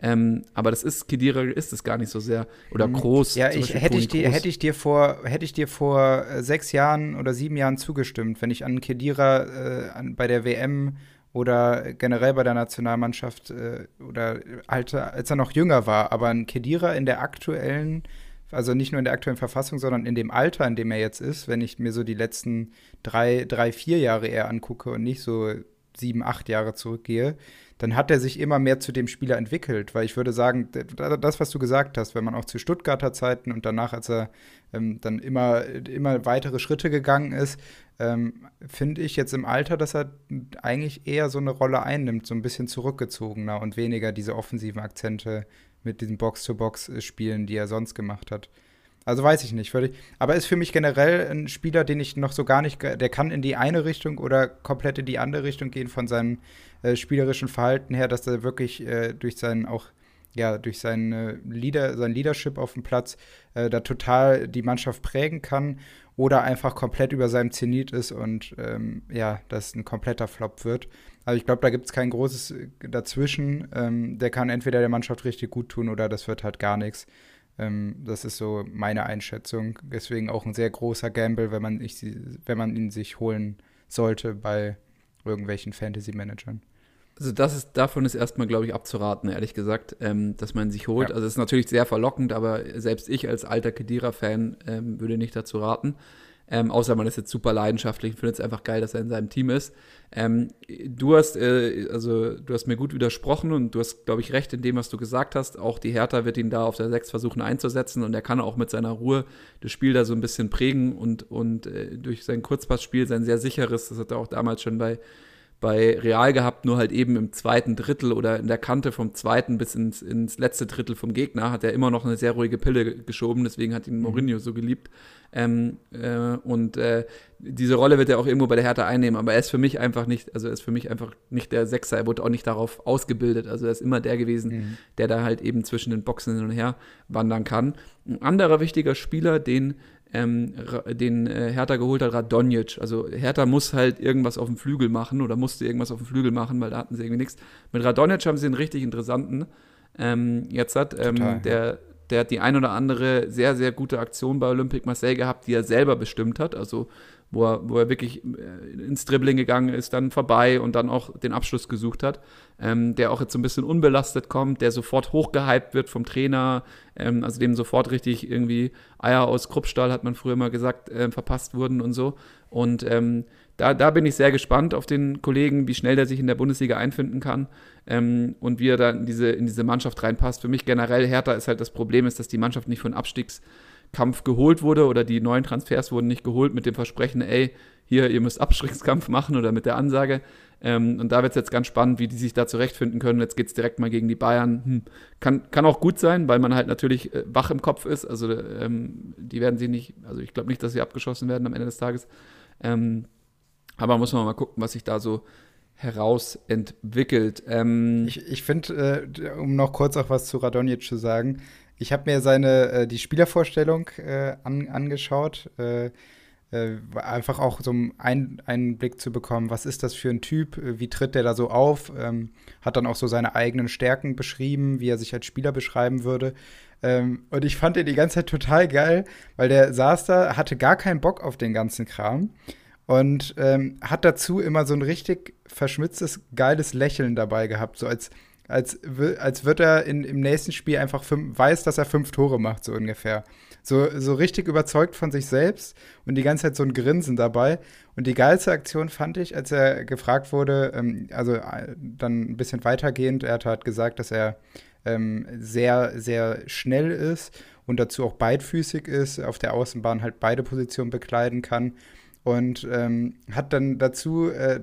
Ähm, aber das ist, Kedira ist es gar nicht so sehr. Oder groß. Ja, ich, hätte, ich dir, hätte, ich dir vor, hätte ich dir vor äh, sechs Jahren oder sieben Jahren zugestimmt, wenn ich an Kedira äh, an, bei der WM oder generell bei der Nationalmannschaft äh, oder alter, als er noch jünger war, aber ein Kedira in der aktuellen, also nicht nur in der aktuellen Verfassung, sondern in dem Alter, in dem er jetzt ist, wenn ich mir so die letzten drei, drei, vier Jahre eher angucke und nicht so sieben, acht Jahre zurückgehe, dann hat er sich immer mehr zu dem Spieler entwickelt. Weil ich würde sagen, das, was du gesagt hast, wenn man auch zu Stuttgarter Zeiten und danach, als er ähm, dann immer, immer weitere Schritte gegangen ist, ähm, finde ich jetzt im Alter, dass er eigentlich eher so eine Rolle einnimmt, so ein bisschen zurückgezogener und weniger diese offensiven Akzente mit diesen Box-to-Box-Spielen, die er sonst gemacht hat. Also weiß ich nicht, völlig. Aber ist für mich generell ein Spieler, den ich noch so gar nicht, der kann in die eine Richtung oder komplett in die andere Richtung gehen von seinem äh, spielerischen Verhalten her, dass er wirklich äh, durch seinen auch ja durch seine Leader, sein Leadership auf dem Platz äh, da total die Mannschaft prägen kann oder einfach komplett über seinem Zenit ist und ähm, ja, das ein kompletter Flop wird. Also ich glaube, da gibt es kein großes äh, dazwischen. Ähm, der kann entweder der Mannschaft richtig gut tun oder das wird halt gar nichts. Ähm, das ist so meine Einschätzung. Deswegen auch ein sehr großer Gamble, wenn man, ich, wenn man ihn sich holen sollte bei irgendwelchen Fantasy-Managern. Also das ist, davon ist erstmal, glaube ich, abzuraten, ehrlich gesagt, ähm, dass man sich holt. Ja. Also es ist natürlich sehr verlockend, aber selbst ich als alter Kedira-Fan ähm, würde nicht dazu raten. Ähm, außer man ist jetzt super leidenschaftlich und findet es einfach geil, dass er in seinem Team ist. Ähm, du hast, äh, also du hast mir gut widersprochen und du hast, glaube ich, recht in dem, was du gesagt hast. Auch die Hertha wird ihn da auf der 6 versuchen einzusetzen und er kann auch mit seiner Ruhe das Spiel da so ein bisschen prägen und, und äh, durch sein Kurzpassspiel, sein sehr sicheres, das hat er auch damals schon bei bei Real gehabt, nur halt eben im zweiten Drittel oder in der Kante vom zweiten bis ins, ins letzte Drittel vom Gegner hat er immer noch eine sehr ruhige Pille geschoben, deswegen hat ihn mhm. Mourinho so geliebt. Ähm, äh, und äh, diese Rolle wird er auch irgendwo bei der Hertha einnehmen, aber er ist für mich einfach nicht, also er ist für mich einfach nicht der Sechser, er wurde auch nicht darauf ausgebildet. Also er ist immer der gewesen, mhm. der da halt eben zwischen den Boxen hin und her wandern kann. Ein anderer wichtiger Spieler, den ähm, den äh, Hertha geholt hat, Radonjic. Also Hertha muss halt irgendwas auf dem Flügel machen oder musste irgendwas auf dem Flügel machen, weil da hatten sie irgendwie nichts. Mit Radonjic haben sie einen richtig interessanten ähm, jetzt hat. Ähm, der, der hat die ein oder andere sehr, sehr gute Aktion bei Olympique Marseille gehabt, die er selber bestimmt hat. Also wo er, wo er wirklich äh, ins Dribbling gegangen ist, dann vorbei und dann auch den Abschluss gesucht hat, ähm, der auch jetzt so ein bisschen unbelastet kommt, der sofort hochgehypt wird vom Trainer, ähm, also dem sofort richtig irgendwie Eier aus Kruppstahl, hat man früher mal gesagt, äh, verpasst wurden und so. Und ähm, da, da bin ich sehr gespannt auf den Kollegen, wie schnell der sich in der Bundesliga einfinden kann ähm, und wie er da in diese, in diese Mannschaft reinpasst. Für mich generell Hertha ist halt das Problem, ist, dass die Mannschaft nicht von Abstiegskampf geholt wurde oder die neuen Transfers wurden nicht geholt mit dem Versprechen, ey, hier, ihr müsst Abstiegskampf machen oder mit der Ansage. Ähm, und da wird es jetzt ganz spannend, wie die sich da zurechtfinden können. Jetzt geht es direkt mal gegen die Bayern. Hm. Kann, kann auch gut sein, weil man halt natürlich äh, wach im Kopf ist. Also ähm, die werden sie nicht, also ich glaube nicht, dass sie abgeschossen werden am Ende des Tages. Ähm, aber muss man mal gucken, was sich da so herausentwickelt. Ähm ich ich finde, äh, um noch kurz auch was zu Radonjic zu sagen, ich habe mir seine äh, die Spielervorstellung äh, an, angeschaut, äh, äh, einfach auch so einen Einblick zu bekommen, was ist das für ein Typ, äh, wie tritt der da so auf, ähm, hat dann auch so seine eigenen Stärken beschrieben, wie er sich als Spieler beschreiben würde. Ähm, und ich fand ihn die ganze Zeit total geil, weil der saß da, hatte gar keinen Bock auf den ganzen Kram und ähm, hat dazu immer so ein richtig verschmitztes, geiles Lächeln dabei gehabt, so als, als, als wird er in, im nächsten Spiel einfach fünf, weiß, dass er fünf Tore macht, so ungefähr. So, so richtig überzeugt von sich selbst und die ganze Zeit so ein Grinsen dabei. Und die geilste Aktion fand ich, als er gefragt wurde, ähm, also äh, dann ein bisschen weitergehend, er hat halt gesagt, dass er ähm, sehr, sehr schnell ist und dazu auch beidfüßig ist, auf der Außenbahn halt beide Positionen bekleiden kann und ähm, hat dann dazu äh,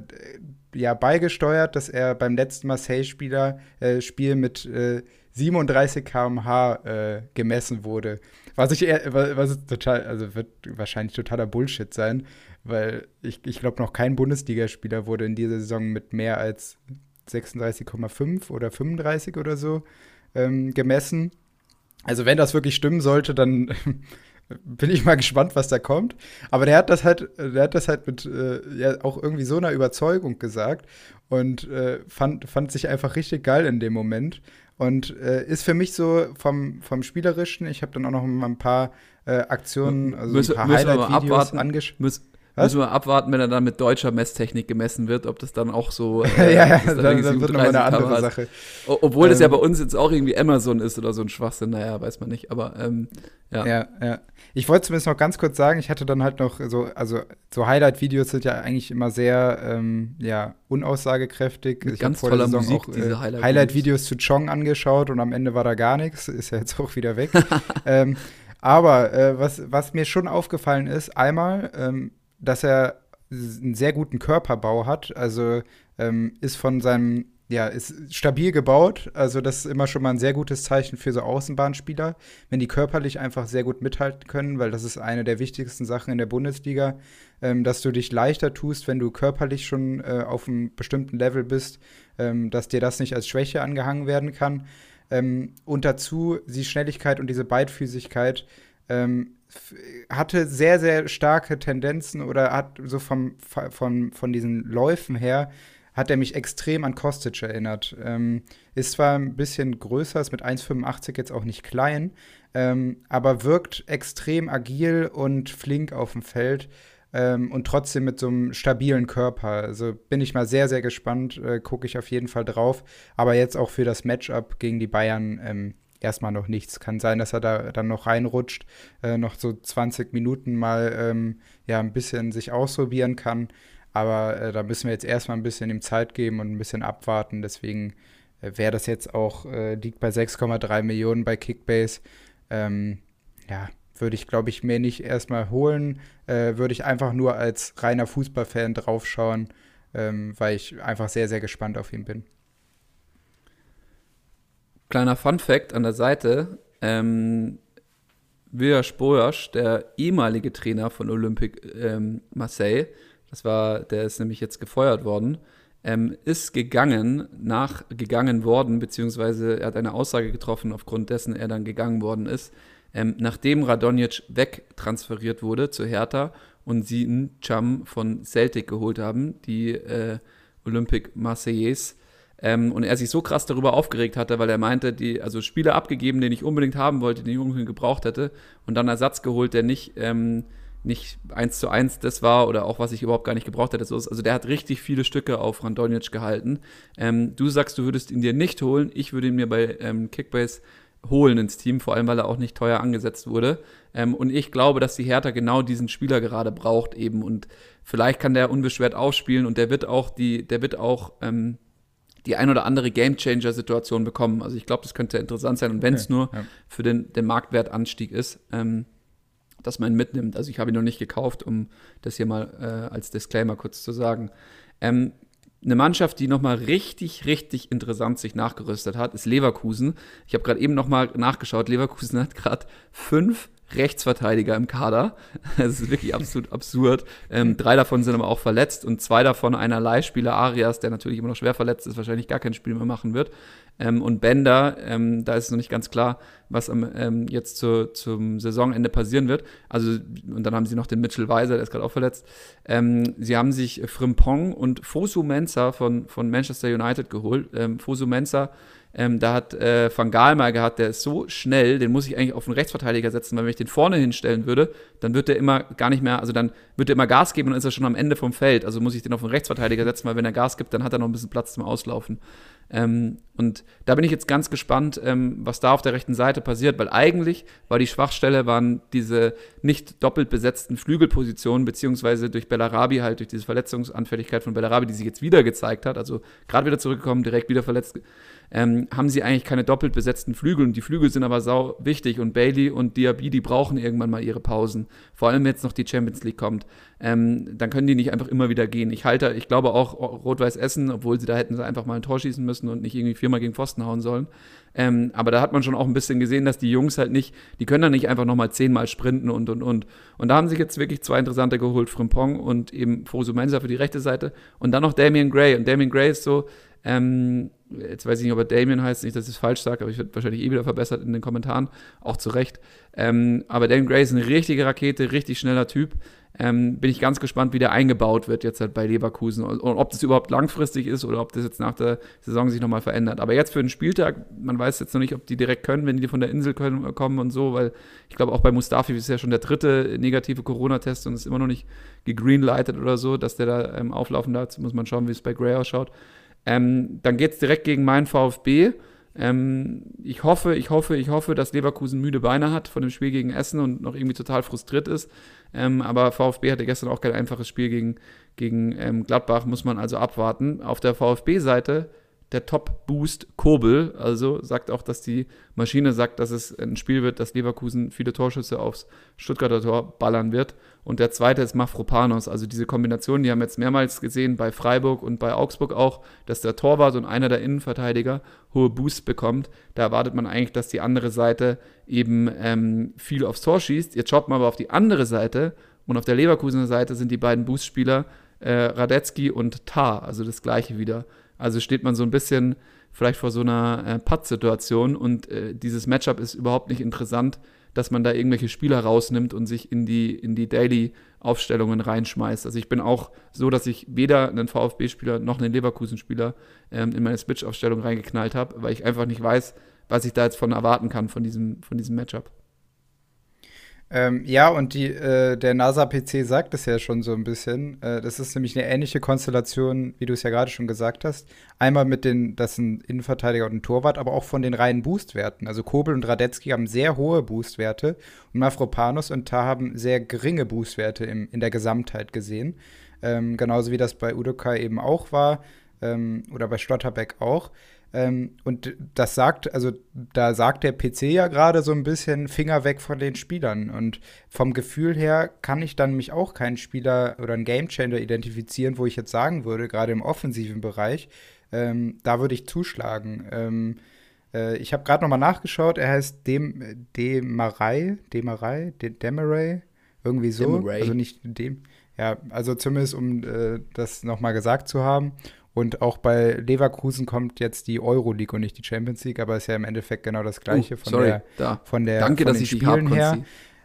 ja beigesteuert, dass er beim letzten Marseille-Spieler äh, Spiel mit äh, 37 km/h äh, gemessen wurde. Was ich eher, was total, also wird wahrscheinlich totaler Bullshit sein, weil ich, ich glaube, noch kein Bundesligaspieler wurde in dieser Saison mit mehr als 36,5 oder 35 oder so ähm, gemessen. Also wenn das wirklich stimmen sollte, dann bin ich mal gespannt, was da kommt. Aber der hat das halt, der hat das halt mit äh, ja, auch irgendwie so einer Überzeugung gesagt und äh, fand, fand sich einfach richtig geil in dem Moment. Und äh, ist für mich so vom, vom Spielerischen, ich habe dann auch noch mal ein paar äh, Aktionen, also müssen, ein paar Highlight-Videos angeschaut. Was? Müssen wir abwarten, wenn er dann mit deutscher Messtechnik gemessen wird, ob das dann auch so. Äh, ja, ja, dann, dann, dann wird nochmal eine andere Kameras. Sache. Obwohl ähm, das ja ähm, bei uns jetzt auch irgendwie Amazon ist oder so ein Schwachsinn, naja, weiß man nicht, aber ähm, ja. Ja, ja. Ich wollte zumindest noch ganz kurz sagen, ich hatte dann halt noch so, also so Highlight-Videos sind ja eigentlich immer sehr, ähm, ja, unaussagekräftig. Mit ich ganz toller Saison Musik, auch äh, Highlight-Videos Highlight zu Chong angeschaut und am Ende war da gar nichts, ist ja jetzt auch wieder weg. ähm, aber äh, was, was mir schon aufgefallen ist, einmal, ähm, dass er einen sehr guten Körperbau hat. Also ähm, ist von seinem, ja, ist stabil gebaut. Also das ist immer schon mal ein sehr gutes Zeichen für so Außenbahnspieler, wenn die körperlich einfach sehr gut mithalten können, weil das ist eine der wichtigsten Sachen in der Bundesliga, ähm, dass du dich leichter tust, wenn du körperlich schon äh, auf einem bestimmten Level bist, ähm, dass dir das nicht als Schwäche angehangen werden kann. Ähm, und dazu die Schnelligkeit und diese Beidfüßigkeit ähm, hatte sehr, sehr starke Tendenzen oder hat so vom, von, von diesen Läufen her, hat er mich extrem an Kostic erinnert. Ähm, ist zwar ein bisschen größer, ist mit 1,85 jetzt auch nicht klein, ähm, aber wirkt extrem agil und flink auf dem Feld ähm, und trotzdem mit so einem stabilen Körper. Also bin ich mal sehr, sehr gespannt, äh, gucke ich auf jeden Fall drauf. Aber jetzt auch für das Matchup gegen die Bayern ähm, erstmal noch nichts. Kann sein, dass er da dann noch reinrutscht, äh, noch so 20 Minuten mal ähm, ja ein bisschen sich ausprobieren kann. Aber äh, da müssen wir jetzt erstmal ein bisschen ihm Zeit geben und ein bisschen abwarten. Deswegen äh, wäre das jetzt auch, äh, liegt bei 6,3 Millionen bei Kickbase. Ähm, ja, würde ich, glaube ich, mir nicht erstmal holen. Äh, würde ich einfach nur als reiner Fußballfan draufschauen, ähm, weil ich einfach sehr, sehr gespannt auf ihn bin. Kleiner Fun Fact an der Seite. Ähm, Villas Bojas, der ehemalige Trainer von Olympique ähm, Marseille, das war, der ist nämlich jetzt gefeuert worden, ähm, ist gegangen, nachgegangen worden, beziehungsweise er hat eine Aussage getroffen, aufgrund dessen er dann gegangen worden ist, ähm, nachdem Radonjic wegtransferiert wurde zu Hertha und sie einen Cham von Celtic geholt haben, die äh, Olympique Marseillais, ähm, und er sich so krass darüber aufgeregt hatte, weil er meinte, die, also Spieler abgegeben, den ich unbedingt haben wollte, den ich unbedingt gebraucht hätte, und dann Ersatz geholt, der nicht, ähm, nicht eins zu eins das war oder auch was ich überhaupt gar nicht gebraucht hätte. Also der hat richtig viele Stücke auf Randonic gehalten. Ähm, du sagst, du würdest ihn dir nicht holen. Ich würde ihn mir bei ähm, Kickbase holen ins Team, vor allem weil er auch nicht teuer angesetzt wurde. Ähm, und ich glaube, dass die Hertha genau diesen Spieler gerade braucht eben. Und vielleicht kann der unbeschwert aufspielen und der wird auch die, der wird auch ähm, die ein oder andere Gamechanger-Situation bekommen. Also ich glaube, das könnte interessant sein. Und wenn es okay, nur ja. für den, den Marktwertanstieg ist. Ähm, dass man mitnimmt. Also ich habe ihn noch nicht gekauft, um das hier mal äh, als Disclaimer kurz zu sagen. Ähm, eine Mannschaft, die nochmal richtig, richtig interessant sich nachgerüstet hat, ist Leverkusen. Ich habe gerade eben nochmal nachgeschaut. Leverkusen hat gerade fünf Rechtsverteidiger im Kader. Das ist wirklich absolut absurd. Ähm, drei davon sind aber auch verletzt und zwei davon einer Leihspieler Arias, der natürlich immer noch schwer verletzt ist, wahrscheinlich gar kein Spiel mehr machen wird. Ähm, und Bender, ähm, da ist es noch nicht ganz klar, was am, ähm, jetzt zu, zum Saisonende passieren wird. Also, und dann haben sie noch den Mitchell Weiser, der ist gerade auch verletzt. Ähm, sie haben sich Frimpong und Fosu Mensah von, von Manchester United geholt. Ähm, Fosu Mensah ähm, da hat äh, Van Gaal mal gehabt, der ist so schnell, den muss ich eigentlich auf einen Rechtsverteidiger setzen, weil wenn ich den vorne hinstellen würde, dann wird der immer gar nicht mehr, also dann wird er immer Gas geben und dann ist er schon am Ende vom Feld. Also muss ich den auf einen Rechtsverteidiger setzen, weil wenn er Gas gibt, dann hat er noch ein bisschen Platz zum Auslaufen. Ähm, und da bin ich jetzt ganz gespannt, ähm, was da auf der rechten Seite passiert, weil eigentlich war die Schwachstelle, waren diese nicht doppelt besetzten Flügelpositionen, beziehungsweise durch Bellarabi halt, durch diese Verletzungsanfälligkeit von Bellarabi, die sich jetzt wieder gezeigt hat, also gerade wieder zurückgekommen, direkt wieder verletzt ähm, haben sie eigentlich keine doppelt besetzten Flügel. Und die Flügel sind aber sau wichtig. Und Bailey und Diaby, die brauchen irgendwann mal ihre Pausen. Vor allem, wenn jetzt noch die Champions League kommt. Ähm, dann können die nicht einfach immer wieder gehen. Ich halte, ich glaube auch Rot-Weiß Essen, obwohl sie da hätten sie einfach mal ein Tor schießen müssen und nicht irgendwie viermal gegen Pfosten hauen sollen. Ähm, aber da hat man schon auch ein bisschen gesehen, dass die Jungs halt nicht, die können da nicht einfach nochmal zehnmal sprinten und und und. Und da haben sich jetzt wirklich zwei interessante geholt, Frimpong und eben Fosu Mensa für die rechte Seite und dann noch Damian Gray. Und Damian Gray ist so, ähm, jetzt weiß ich nicht, ob er Damien heißt, nicht, dass ich es falsch sage, aber ich werde wahrscheinlich eh wieder verbessert in den Kommentaren, auch zu Recht. Ähm, aber Damien Gray ist eine richtige Rakete, richtig schneller Typ. Ähm, bin ich ganz gespannt, wie der eingebaut wird jetzt halt bei Leverkusen und, ob das überhaupt langfristig ist oder ob das jetzt nach der Saison sich nochmal verändert. Aber jetzt für den Spieltag, man weiß jetzt noch nicht, ob die direkt können, wenn die von der Insel können, kommen und so, weil ich glaube auch bei Mustafi ist ja schon der dritte negative Corona-Test und ist immer noch nicht gegreenlightet oder so, dass der da ähm, auflaufen darf. Muss man schauen, wie es bei Gray ausschaut. Ähm, dann geht es direkt gegen meinen VfB. Ähm, ich hoffe, ich hoffe, ich hoffe, dass Leverkusen müde Beine hat von dem Spiel gegen Essen und noch irgendwie total frustriert ist. Ähm, aber VfB hatte gestern auch kein einfaches Spiel gegen, gegen ähm, Gladbach, muss man also abwarten. Auf der VfB-Seite der Top-Boost Kobel. Also sagt auch, dass die Maschine sagt, dass es ein Spiel wird, dass Leverkusen viele Torschüsse aufs Stuttgarter Tor ballern wird. Und der zweite ist Mafropanos. Also diese Kombination, die haben wir jetzt mehrmals gesehen bei Freiburg und bei Augsburg auch, dass der Torwart und einer der Innenverteidiger hohe Boosts bekommt. Da erwartet man eigentlich, dass die andere Seite eben ähm, viel aufs Tor schießt. Jetzt schaut man aber auf die andere Seite und auf der Leverkusener Seite sind die beiden Boostspieler äh, Radetzky und Tar, also das gleiche wieder. Also steht man so ein bisschen vielleicht vor so einer äh, Putt-Situation und äh, dieses Matchup ist überhaupt nicht interessant, dass man da irgendwelche Spieler rausnimmt und sich in die, in die Daily-Aufstellungen reinschmeißt. Also ich bin auch so, dass ich weder einen VfB-Spieler noch einen Leverkusen-Spieler ähm, in meine Switch-Aufstellung reingeknallt habe, weil ich einfach nicht weiß, was ich da jetzt von erwarten kann von diesem, von diesem Matchup. Ähm, ja, und die, äh, der NASA-PC sagt es ja schon so ein bisschen. Äh, das ist nämlich eine ähnliche Konstellation, wie du es ja gerade schon gesagt hast. Einmal mit den, das sind Innenverteidiger und ein Torwart, aber auch von den reinen Boostwerten. Also Kobel und Radetzky haben sehr hohe Boostwerte und Mafropanos und Tar haben sehr geringe Boostwerte im, in der Gesamtheit gesehen. Ähm, genauso wie das bei Udokai eben auch war ähm, oder bei Schlotterbeck auch. Ähm, und das sagt, also da sagt der PC ja gerade so ein bisschen Finger weg von den Spielern. Und vom Gefühl her kann ich dann mich auch keinen Spieler oder einen Gamechanger identifizieren, wo ich jetzt sagen würde, gerade im offensiven Bereich, ähm, da würde ich zuschlagen. Ähm, äh, ich habe gerade nochmal nachgeschaut, er heißt Dem, Demarei, Demarei, Demaray, irgendwie so. Demaray. Also nicht dem. Ja, also zumindest um äh, das nochmal gesagt zu haben. Und auch bei Leverkusen kommt jetzt die Euroleague und nicht die Champions League, aber ist ja im Endeffekt genau das Gleiche oh, von, sorry, der, da. von der Danke, von dass ich Spielen her.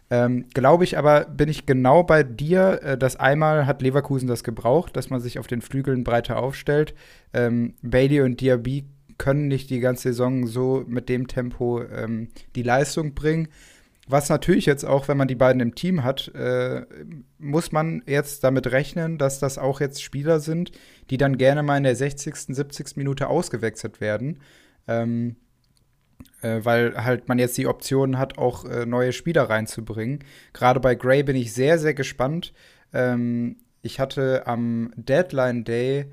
Ähm, Glaube ich aber, bin ich genau bei dir, äh, dass einmal hat Leverkusen das gebraucht, dass man sich auf den Flügeln breiter aufstellt. Ähm, Bailey und Diaby können nicht die ganze Saison so mit dem Tempo ähm, die Leistung bringen. was natürlich jetzt auch, wenn man die beiden im Team hat, äh, muss man jetzt damit rechnen, dass das auch jetzt Spieler sind, die dann gerne mal in der 60., 70. Minute ausgewechselt werden. Ähm, äh, weil halt man jetzt die Option hat, auch äh, neue Spieler reinzubringen. Gerade bei Gray bin ich sehr, sehr gespannt. Ähm, ich hatte am Deadline Day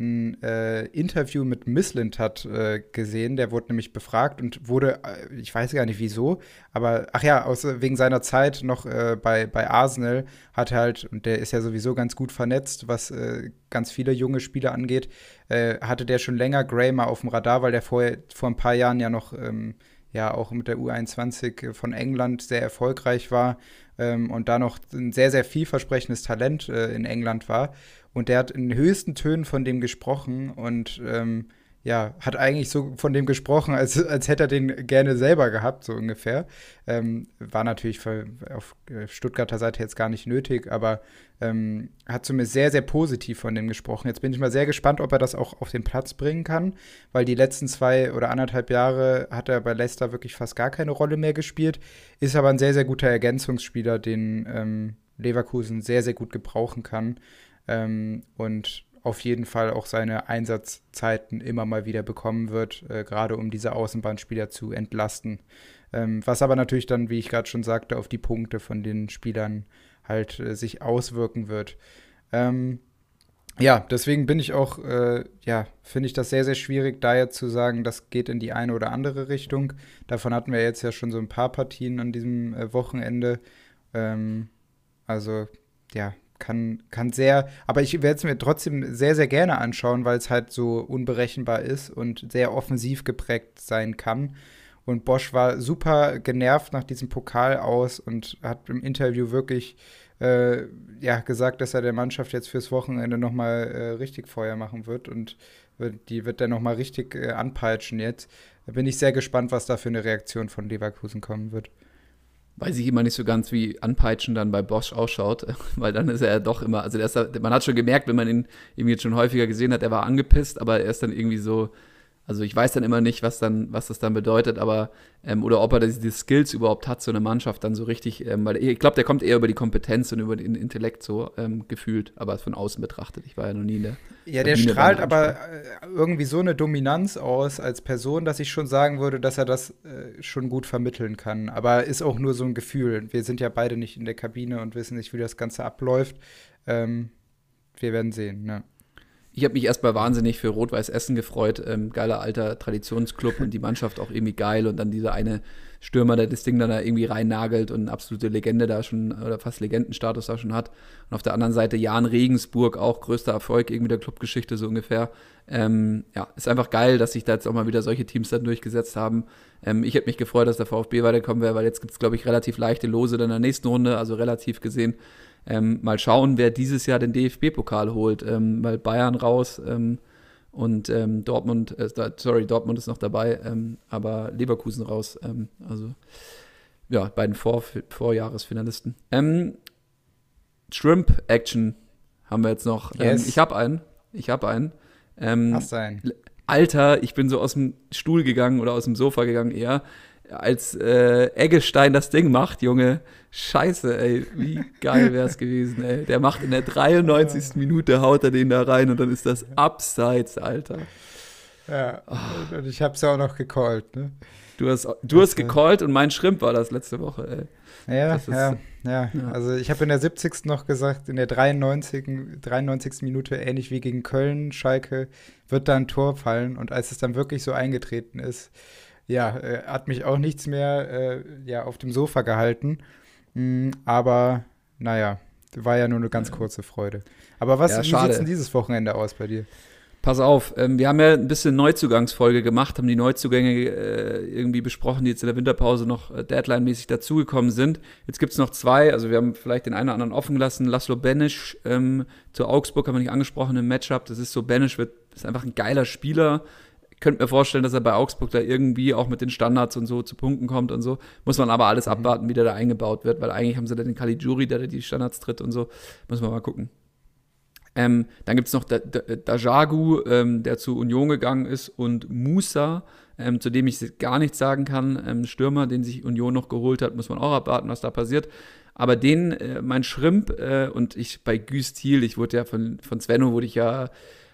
ein äh, Interview mit Missland hat äh, gesehen. Der wurde nämlich befragt und wurde, äh, ich weiß gar nicht wieso, aber ach ja, aus, wegen seiner Zeit noch äh, bei, bei Arsenal hat er halt, und der ist ja sowieso ganz gut vernetzt, was äh, ganz viele junge Spieler angeht, äh, hatte der schon länger Gray mal auf dem Radar, weil der vorher, vor ein paar Jahren ja noch ähm, ja auch mit der U21 von England sehr erfolgreich war ähm, und da noch ein sehr, sehr vielversprechendes Talent in England war. Und der hat in höchsten Tönen von dem gesprochen und ähm, ja, hat eigentlich so von dem gesprochen, als, als hätte er den gerne selber gehabt, so ungefähr. Ähm, war natürlich für, auf Stuttgarter Seite jetzt gar nicht nötig, aber ähm, hat zumindest sehr, sehr positiv von dem gesprochen. Jetzt bin ich mal sehr gespannt, ob er das auch auf den Platz bringen kann, weil die letzten zwei oder anderthalb Jahre hat er bei Leicester wirklich fast gar keine Rolle mehr gespielt. Ist aber ein sehr, sehr guter Ergänzungsspieler, den ähm, Leverkusen sehr, sehr gut gebrauchen kann ähm, und auf jeden Fall auch seine Einsatzzeiten immer mal wieder bekommen wird, äh, gerade um diese Außenbahnspieler zu entlasten. Ähm, was aber natürlich dann, wie ich gerade schon sagte, auf die Punkte von den Spielern halt äh, sich auswirken wird. Ähm, ja, deswegen bin ich auch, äh, ja, finde ich das sehr, sehr schwierig, da jetzt zu sagen, das geht in die eine oder andere Richtung. Davon hatten wir jetzt ja schon so ein paar Partien an diesem äh, Wochenende. Ähm, also, ja, kann, kann sehr, aber ich werde es mir trotzdem sehr, sehr gerne anschauen, weil es halt so unberechenbar ist und sehr offensiv geprägt sein kann. Und Bosch war super genervt nach diesem Pokal aus und hat im Interview wirklich äh, ja, gesagt, dass er der Mannschaft jetzt fürs Wochenende nochmal äh, richtig Feuer machen wird und die wird dann nochmal richtig äh, anpeitschen jetzt. Da bin ich sehr gespannt, was da für eine Reaktion von Leverkusen kommen wird weiß ich immer nicht so ganz, wie Anpeitschen dann bei Bosch ausschaut, weil dann ist er ja doch immer, also ist, man hat schon gemerkt, wenn man ihn irgendwie jetzt schon häufiger gesehen hat, er war angepisst, aber er ist dann irgendwie so, also ich weiß dann immer nicht, was dann, was das dann bedeutet, aber ähm, oder ob er diese Skills überhaupt hat, so eine Mannschaft dann so richtig, ähm, weil ich glaube, der kommt eher über die Kompetenz und über den Intellekt so ähm, gefühlt, aber von außen betrachtet. Ich war ja noch nie in der. Ja, der strahlt aber äh, irgendwie so eine Dominanz aus als Person, dass ich schon sagen würde, dass er das äh, schon gut vermitteln kann. Aber ist auch nur so ein Gefühl. Wir sind ja beide nicht in der Kabine und wissen nicht, wie das Ganze abläuft. Ähm, wir werden sehen, ne? Ich habe mich erstmal wahnsinnig für Rot-Weiß Essen gefreut. Ähm, geiler alter Traditionsclub und die Mannschaft auch irgendwie geil. Und dann dieser eine Stürmer, der das Ding dann da irgendwie reinnagelt und eine absolute Legende da schon, oder fast Legendenstatus da schon hat. Und auf der anderen Seite Jan Regensburg, auch größter Erfolg irgendwie der Clubgeschichte so ungefähr. Ähm, ja, ist einfach geil, dass sich da jetzt auch mal wieder solche Teams dann durchgesetzt haben. Ähm, ich hätte mich gefreut, dass der VfB weiterkommen wäre, weil jetzt gibt es, glaube ich, relativ leichte Lose dann in der nächsten Runde, also relativ gesehen. Ähm, mal schauen, wer dieses Jahr den DFB-Pokal holt, ähm, weil Bayern raus ähm, und ähm, Dortmund, äh, sorry, Dortmund ist noch dabei, ähm, aber Leverkusen raus. Ähm, also ja, beiden Vor Vorjahresfinalisten. Shrimp Action haben wir jetzt noch. Yes. ich habe einen. Ich habe einen. Hast du einen? Alter, ich bin so aus dem Stuhl gegangen oder aus dem Sofa gegangen eher, als äh, Eggestein das Ding macht, Junge. Scheiße, ey, wie geil wäre es gewesen, ey. Der macht in der 93. Minute, haut er den da rein und dann ist das abseits, Alter. Ja, oh. und ich hab's ja auch noch gecallt, ne? Du hast, du hast gecallt und mein Schrimp war das letzte Woche, ey. Ja, ist, ja, ja, ja, Also ich habe in der 70. noch gesagt, in der 93. 93. Minute, ähnlich wie gegen Köln, Schalke, wird da ein Tor fallen. Und als es dann wirklich so eingetreten ist, ja, äh, hat mich auch nichts mehr äh, ja, auf dem Sofa gehalten. Mhm, aber naja, war ja nur eine ganz kurze Freude. Aber was, ja, sieht denn dieses Wochenende aus bei dir? Pass auf, ähm, wir haben ja ein bisschen Neuzugangsfolge gemacht, haben die Neuzugänge äh, irgendwie besprochen, die jetzt in der Winterpause noch äh, Deadline-mäßig dazugekommen sind. Jetzt gibt es noch zwei, also wir haben vielleicht den einen oder anderen offen gelassen. Laszlo Benisch ähm, zu Augsburg haben wir nicht angesprochen im Matchup. Das ist so, Benisch wird, ist einfach ein geiler Spieler, könnte mir vorstellen, dass er bei Augsburg da irgendwie auch mit den Standards und so zu Punkten kommt und so. Muss man aber alles mhm. abwarten, wie der da eingebaut wird, weil eigentlich haben sie da den Caligiuri, der da die Standards tritt und so. Muss man mal gucken. Ähm, dann gibt es noch Dajagu, ähm, der zu Union gegangen ist, und Musa, ähm, zu dem ich gar nichts sagen kann. Ähm, Stürmer, den sich Union noch geholt hat, muss man auch abwarten, was da passiert. Aber den, äh, mein Schrimp äh, und ich bei Güstil, ich wurde ja von, von Svenno, wurde ich ja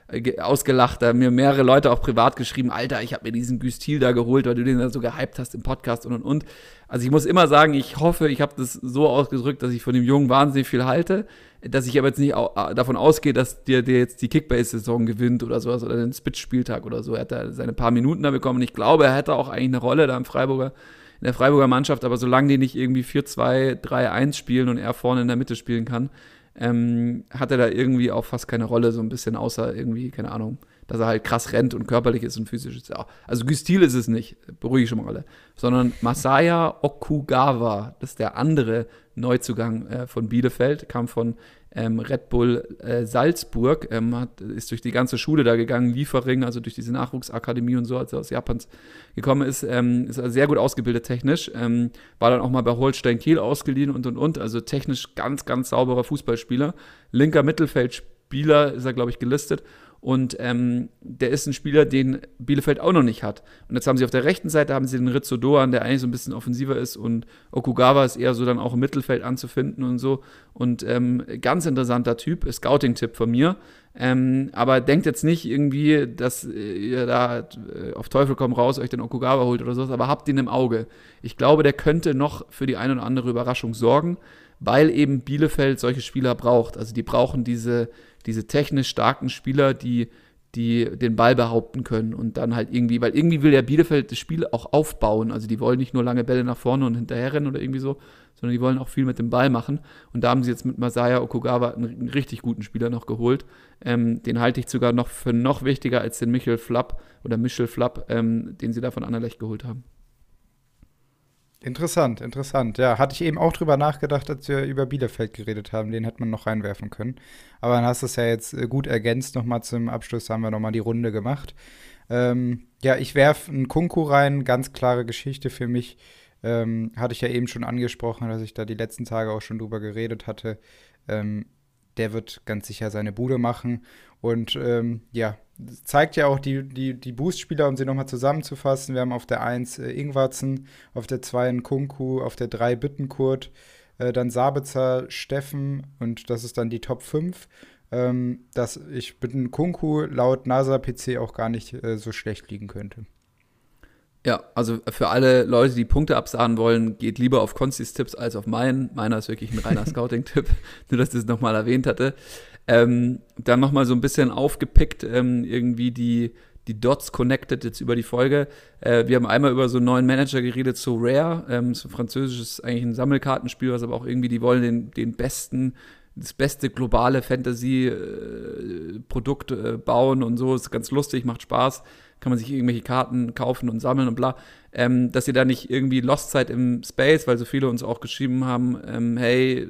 äh, ausgelacht, da haben mir mehrere Leute auch privat geschrieben, Alter, ich habe mir diesen Güstil da geholt, weil du den da so gehypt hast im Podcast und und und. Also ich muss immer sagen, ich hoffe, ich habe das so ausgedrückt, dass ich von dem Jungen wahnsinnig viel halte, dass ich aber jetzt nicht davon ausgehe, dass der, der jetzt die Kickbase-Saison gewinnt oder sowas oder den Spitz-Spieltag oder so. Er hat da seine paar Minuten da bekommen ich glaube, er hätte auch eigentlich eine Rolle da im Freiburger, in der Freiburger Mannschaft, aber solange die nicht irgendwie 4-2, 3-1 spielen und er vorne in der Mitte spielen kann, ähm, hat er da irgendwie auch fast keine Rolle, so ein bisschen, außer irgendwie, keine Ahnung, dass er halt krass rennt und körperlich ist und physisch ist. Ja. Also Gustil ist es nicht, beruhige ich schon mal alle, sondern Masaya Okugawa, das ist der andere Neuzugang äh, von Bielefeld, kam von ähm, Red Bull äh, Salzburg, ähm, hat, ist durch die ganze Schule da gegangen, Liefering, also durch diese Nachwuchsakademie und so, als er aus Japans gekommen ist, ähm, ist sehr gut ausgebildet technisch, ähm, war dann auch mal bei Holstein Kiel ausgeliehen und und und, also technisch ganz, ganz sauberer Fußballspieler, linker Mittelfeldspieler ist er, glaube ich, gelistet und ähm, der ist ein Spieler, den Bielefeld auch noch nicht hat. Und jetzt haben sie auf der rechten Seite haben sie den Rizzo Doan, der eigentlich so ein bisschen offensiver ist. Und Okugawa ist eher so dann auch im Mittelfeld anzufinden und so. Und ähm, ganz interessanter Typ, Scouting-Tipp von mir. Ähm, aber denkt jetzt nicht irgendwie, dass ihr da äh, auf Teufel komm raus euch den Okugawa holt oder sowas, aber habt ihn im Auge. Ich glaube, der könnte noch für die eine oder andere Überraschung sorgen, weil eben Bielefeld solche Spieler braucht. Also die brauchen diese diese technisch starken Spieler, die, die den Ball behaupten können und dann halt irgendwie, weil irgendwie will der Bielefeld das Spiel auch aufbauen. Also die wollen nicht nur lange Bälle nach vorne und hinterher rennen oder irgendwie so, sondern die wollen auch viel mit dem Ball machen. Und da haben sie jetzt mit Masaya Okugawa einen, einen richtig guten Spieler noch geholt. Ähm, den halte ich sogar noch für noch wichtiger als den Michel Flapp oder Michel Flapp, ähm, den sie da von Anderlecht geholt haben. Interessant, interessant. Ja, hatte ich eben auch drüber nachgedacht, als wir über Bielefeld geredet haben. Den hätte man noch reinwerfen können. Aber dann hast du es ja jetzt äh, gut ergänzt. Nochmal zum Abschluss haben wir nochmal die Runde gemacht. Ähm, ja, ich werfe einen Kunku rein. Ganz klare Geschichte für mich. Ähm, hatte ich ja eben schon angesprochen, dass ich da die letzten Tage auch schon drüber geredet hatte. Ähm, der wird ganz sicher seine Bude machen. Und ähm, ja, zeigt ja auch die, die, die Boost-Spieler, um sie nochmal zusammenzufassen. Wir haben auf der 1 äh, Ingwarzen, auf der 2 Kunku, auf der 3 Bittenkurt, äh, dann Sabitzer, Steffen und das ist dann die Top 5. Ähm, dass ich Bitten Kunku laut NASA PC auch gar nicht äh, so schlecht liegen könnte. Ja, also für alle Leute, die Punkte absahen wollen, geht lieber auf Constis Tipps als auf meinen. Meiner ist wirklich ein reiner Scouting-Tipp, nur dass ich es nochmal erwähnt hatte. Ähm, dann nochmal so ein bisschen aufgepickt, ähm, irgendwie die, die Dots connected jetzt über die Folge. Äh, wir haben einmal über so einen neuen Manager geredet, so Rare. Ähm, so französisches eigentlich ein Sammelkartenspiel, was aber auch irgendwie, die wollen den, den besten, das beste globale Fantasy-Produkt äh, äh, bauen und so. Ist ganz lustig, macht Spaß kann man sich irgendwelche Karten kaufen und sammeln und bla, ähm, dass ihr da nicht irgendwie lost seid im Space, weil so viele uns auch geschrieben haben, ähm, hey,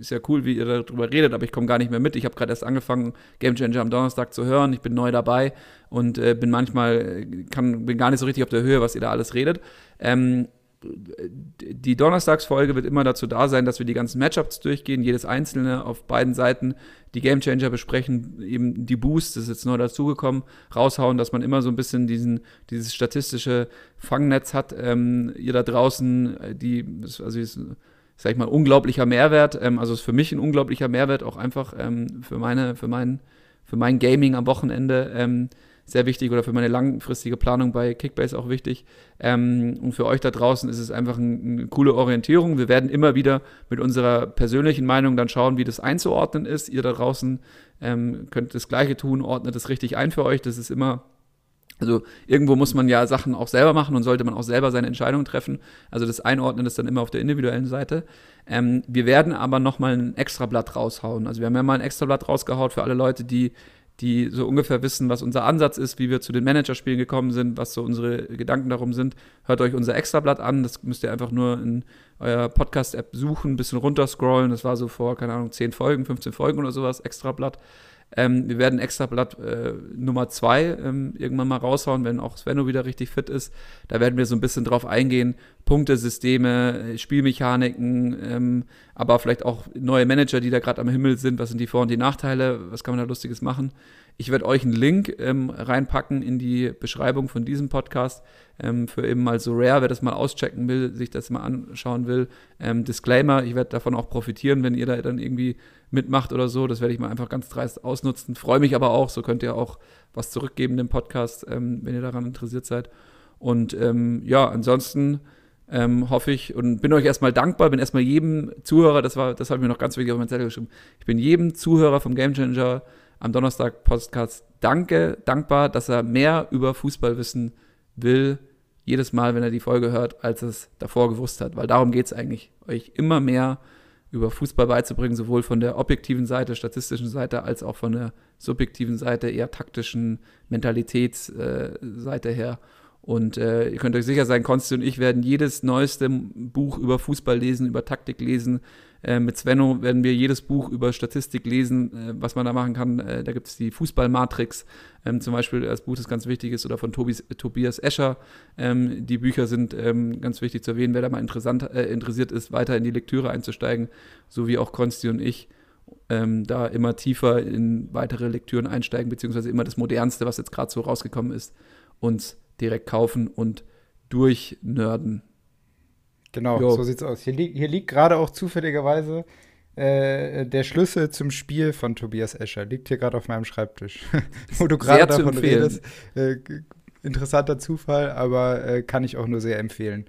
ist ja cool, wie ihr darüber redet, aber ich komme gar nicht mehr mit. Ich habe gerade erst angefangen, Game Changer am Donnerstag zu hören, ich bin neu dabei und äh, bin manchmal, kann, bin gar nicht so richtig auf der Höhe, was ihr da alles redet. Ähm, die Donnerstagsfolge wird immer dazu da sein, dass wir die ganzen Matchups durchgehen, jedes einzelne auf beiden Seiten die Gamechanger besprechen, eben die Boosts, das ist jetzt neu dazugekommen, raushauen, dass man immer so ein bisschen diesen, dieses statistische Fangnetz hat. Ähm, ihr da draußen, die, also ist, sag ich mal, unglaublicher Mehrwert, ähm, also ist für mich ein unglaublicher Mehrwert, auch einfach ähm, für meine, für mein, für mein Gaming am Wochenende. Sehr wichtig oder für meine langfristige Planung bei Kickbase auch wichtig. Ähm, und für euch da draußen ist es einfach ein, eine coole Orientierung. Wir werden immer wieder mit unserer persönlichen Meinung dann schauen, wie das einzuordnen ist. Ihr da draußen ähm, könnt das Gleiche tun, ordnet es richtig ein für euch. Das ist immer also irgendwo muss man ja Sachen auch selber machen und sollte man auch selber seine Entscheidungen treffen. Also das Einordnen ist dann immer auf der individuellen Seite. Ähm, wir werden aber nochmal ein Extrablatt raushauen. Also wir haben ja mal ein Extrablatt rausgehaut für alle Leute, die die so ungefähr wissen, was unser Ansatz ist, wie wir zu den Managerspielen gekommen sind, was so unsere Gedanken darum sind. Hört euch unser Extrablatt an. Das müsst ihr einfach nur in eurer Podcast-App suchen, ein bisschen runterscrollen. Das war so vor, keine Ahnung, 10 Folgen, 15 Folgen oder sowas, Extrablatt. Ähm, wir werden Extrablatt äh, Nummer 2 ähm, irgendwann mal raushauen, wenn auch Svenno wieder richtig fit ist. Da werden wir so ein bisschen drauf eingehen, Punktesysteme, Spielmechaniken, ähm, aber vielleicht auch neue Manager, die da gerade am Himmel sind. Was sind die Vor- und die Nachteile? Was kann man da Lustiges machen? Ich werde euch einen Link ähm, reinpacken in die Beschreibung von diesem Podcast ähm, für eben mal so rare, wer das mal auschecken will, sich das mal anschauen will. Ähm, Disclaimer, ich werde davon auch profitieren, wenn ihr da dann irgendwie mitmacht oder so. Das werde ich mal einfach ganz dreist ausnutzen. Freue mich aber auch, so könnt ihr auch was zurückgeben dem Podcast, ähm, wenn ihr daran interessiert seid. Und ähm, ja, ansonsten ähm, hoffe ich und bin euch erstmal dankbar, bin erstmal jedem Zuhörer, das war, das habe ich mir noch ganz wichtig auf mein Zettel geschrieben, ich bin jedem Zuhörer vom Game Changer am Donnerstag Podcast danke, dankbar, dass er mehr über Fußball wissen will, jedes Mal, wenn er die Folge hört, als es davor gewusst hat. Weil darum geht es eigentlich, euch immer mehr über Fußball beizubringen, sowohl von der objektiven Seite, statistischen Seite, als auch von der subjektiven Seite, eher taktischen Mentalitätsseite äh, her. Und äh, ihr könnt euch sicher sein, Konsti und ich werden jedes neueste Buch über Fußball lesen, über Taktik lesen, äh, mit Svenno werden wir jedes Buch über Statistik lesen, äh, was man da machen kann. Äh, da gibt es die Fußballmatrix ähm, zum Beispiel als Buch, das ganz wichtig ist, oder von Tobis, Tobias Escher. Ähm, die Bücher sind ähm, ganz wichtig zu erwähnen, wer da mal interessant, äh, interessiert ist, weiter in die Lektüre einzusteigen, so wie auch Konsti und ich. Ähm, da immer tiefer in weitere Lektüren einsteigen, beziehungsweise immer das Modernste, was jetzt gerade so rausgekommen ist, uns direkt kaufen und durchnörden. Genau, jo. so sieht's aus. Hier, li hier liegt gerade auch zufälligerweise äh, der Schlüssel zum Spiel von Tobias Escher. Liegt hier gerade auf meinem Schreibtisch. Wo du gerade davon redest. Äh, interessanter Zufall, aber äh, kann ich auch nur sehr empfehlen.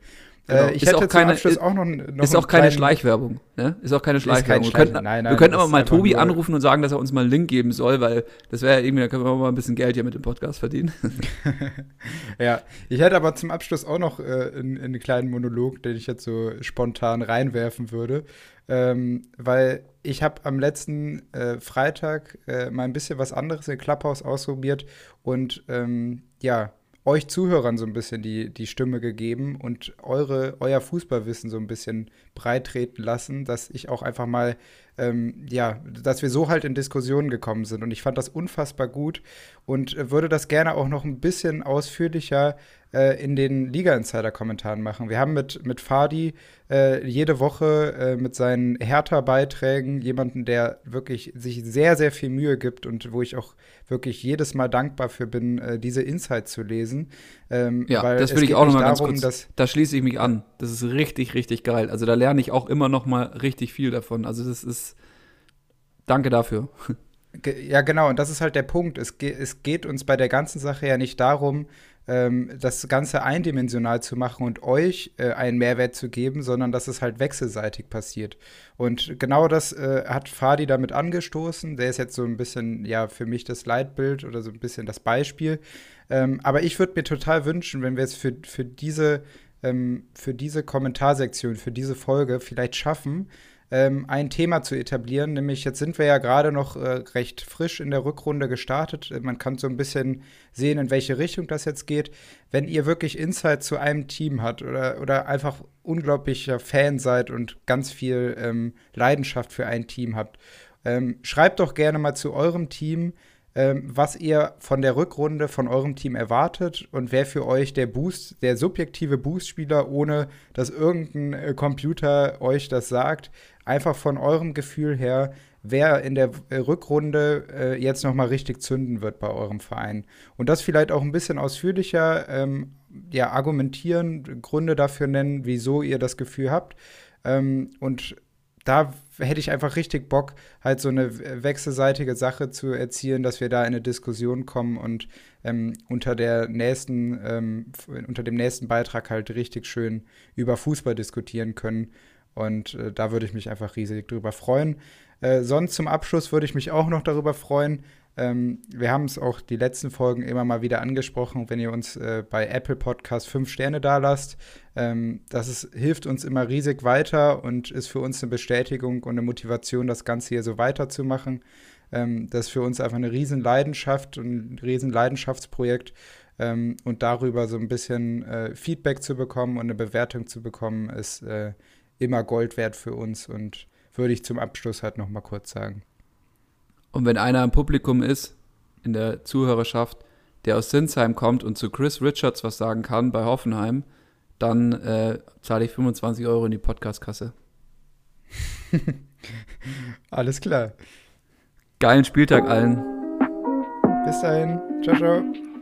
Genau. Äh, ich ist hätte auch keine, ist, auch noch, noch ist auch keine Schleichwerbung. Ne? Ist auch keine Schleichwerbung. Kein wir könnten, nein, nein, wir könnten aber mal Tobi anrufen und sagen, dass er uns mal einen Link geben soll, weil das wäre ja irgendwie, da können wir mal ein bisschen Geld hier mit dem Podcast verdienen. ja, ich hätte aber zum Abschluss auch noch äh, einen, einen, kleinen Monolog, den ich jetzt so spontan reinwerfen würde. Ähm, weil ich habe am letzten äh, Freitag äh, mal ein bisschen was anderes in Clubhouse ausprobiert und ähm, ja, euch Zuhörern so ein bisschen die, die Stimme gegeben und eure, euer Fußballwissen so ein bisschen breit treten lassen, dass ich auch einfach mal, ähm, ja, dass wir so halt in Diskussionen gekommen sind. Und ich fand das unfassbar gut und würde das gerne auch noch ein bisschen ausführlicher äh, in den Liga-Insider-Kommentaren machen. Wir haben mit, mit Fadi äh, jede Woche äh, mit seinen Hertha-Beiträgen jemanden, der wirklich sich sehr, sehr viel Mühe gibt und wo ich auch wirklich jedes Mal dankbar für bin, äh, diese Insights zu lesen. Ähm, ja, das will ich auch noch mal ganz darum, kurz. Da schließe ich mich an. Das ist richtig, richtig geil. Also da lerne ich auch immer noch mal richtig viel davon. Also das ist, danke dafür. Ja, genau. Und das ist halt der Punkt. Es, ge es geht uns bei der ganzen Sache ja nicht darum, ähm, das Ganze eindimensional zu machen und euch äh, einen Mehrwert zu geben, sondern dass es halt wechselseitig passiert. Und genau das äh, hat Fadi damit angestoßen. Der ist jetzt so ein bisschen, ja, für mich das Leitbild oder so ein bisschen das Beispiel. Ähm, aber ich würde mir total wünschen, wenn wir es für, für diese ähm, für diese Kommentarsektion, für diese Folge vielleicht schaffen, ähm, ein Thema zu etablieren. Nämlich jetzt sind wir ja gerade noch äh, recht frisch in der Rückrunde gestartet. Man kann so ein bisschen sehen, in welche Richtung das jetzt geht. Wenn ihr wirklich Insight zu einem Team habt oder, oder einfach unglaublicher Fan seid und ganz viel ähm, Leidenschaft für ein Team habt, ähm, schreibt doch gerne mal zu eurem Team, ähm, was ihr von der Rückrunde von eurem Team erwartet und wer für euch der Boost, der subjektive Boostspieler, ohne dass irgendein äh, Computer euch das sagt, einfach von eurem Gefühl her, wer in der äh, Rückrunde äh, jetzt noch mal richtig zünden wird bei eurem Verein. Und das vielleicht auch ein bisschen ausführlicher ähm, ja, argumentieren, Gründe dafür nennen, wieso ihr das Gefühl habt. Ähm, und da hätte ich einfach richtig Bock, halt so eine wechselseitige Sache zu erzielen, dass wir da in eine Diskussion kommen und ähm, unter der nächsten, ähm, unter dem nächsten Beitrag halt richtig schön über Fußball diskutieren können. Und äh, da würde ich mich einfach riesig drüber freuen. Äh, sonst zum Abschluss würde ich mich auch noch darüber freuen. Ähm, wir haben es auch die letzten Folgen immer mal wieder angesprochen, wenn ihr uns äh, bei Apple Podcast fünf Sterne da lasst. Ähm, das ist, hilft uns immer riesig weiter und ist für uns eine Bestätigung und eine Motivation, das Ganze hier so weiterzumachen. Ähm, das ist für uns einfach eine riesen Leidenschaft und ein riesen Leidenschaftsprojekt. Ähm, und darüber so ein bisschen äh, Feedback zu bekommen und eine Bewertung zu bekommen, ist äh, immer Gold wert für uns und würde ich zum Abschluss halt noch mal kurz sagen. Und wenn einer im Publikum ist, in der Zuhörerschaft, der aus Sinsheim kommt und zu Chris Richards was sagen kann bei Hoffenheim, dann äh, zahle ich 25 Euro in die Podcastkasse. Alles klar. Geilen Spieltag allen. Bis dahin. Ciao, ciao.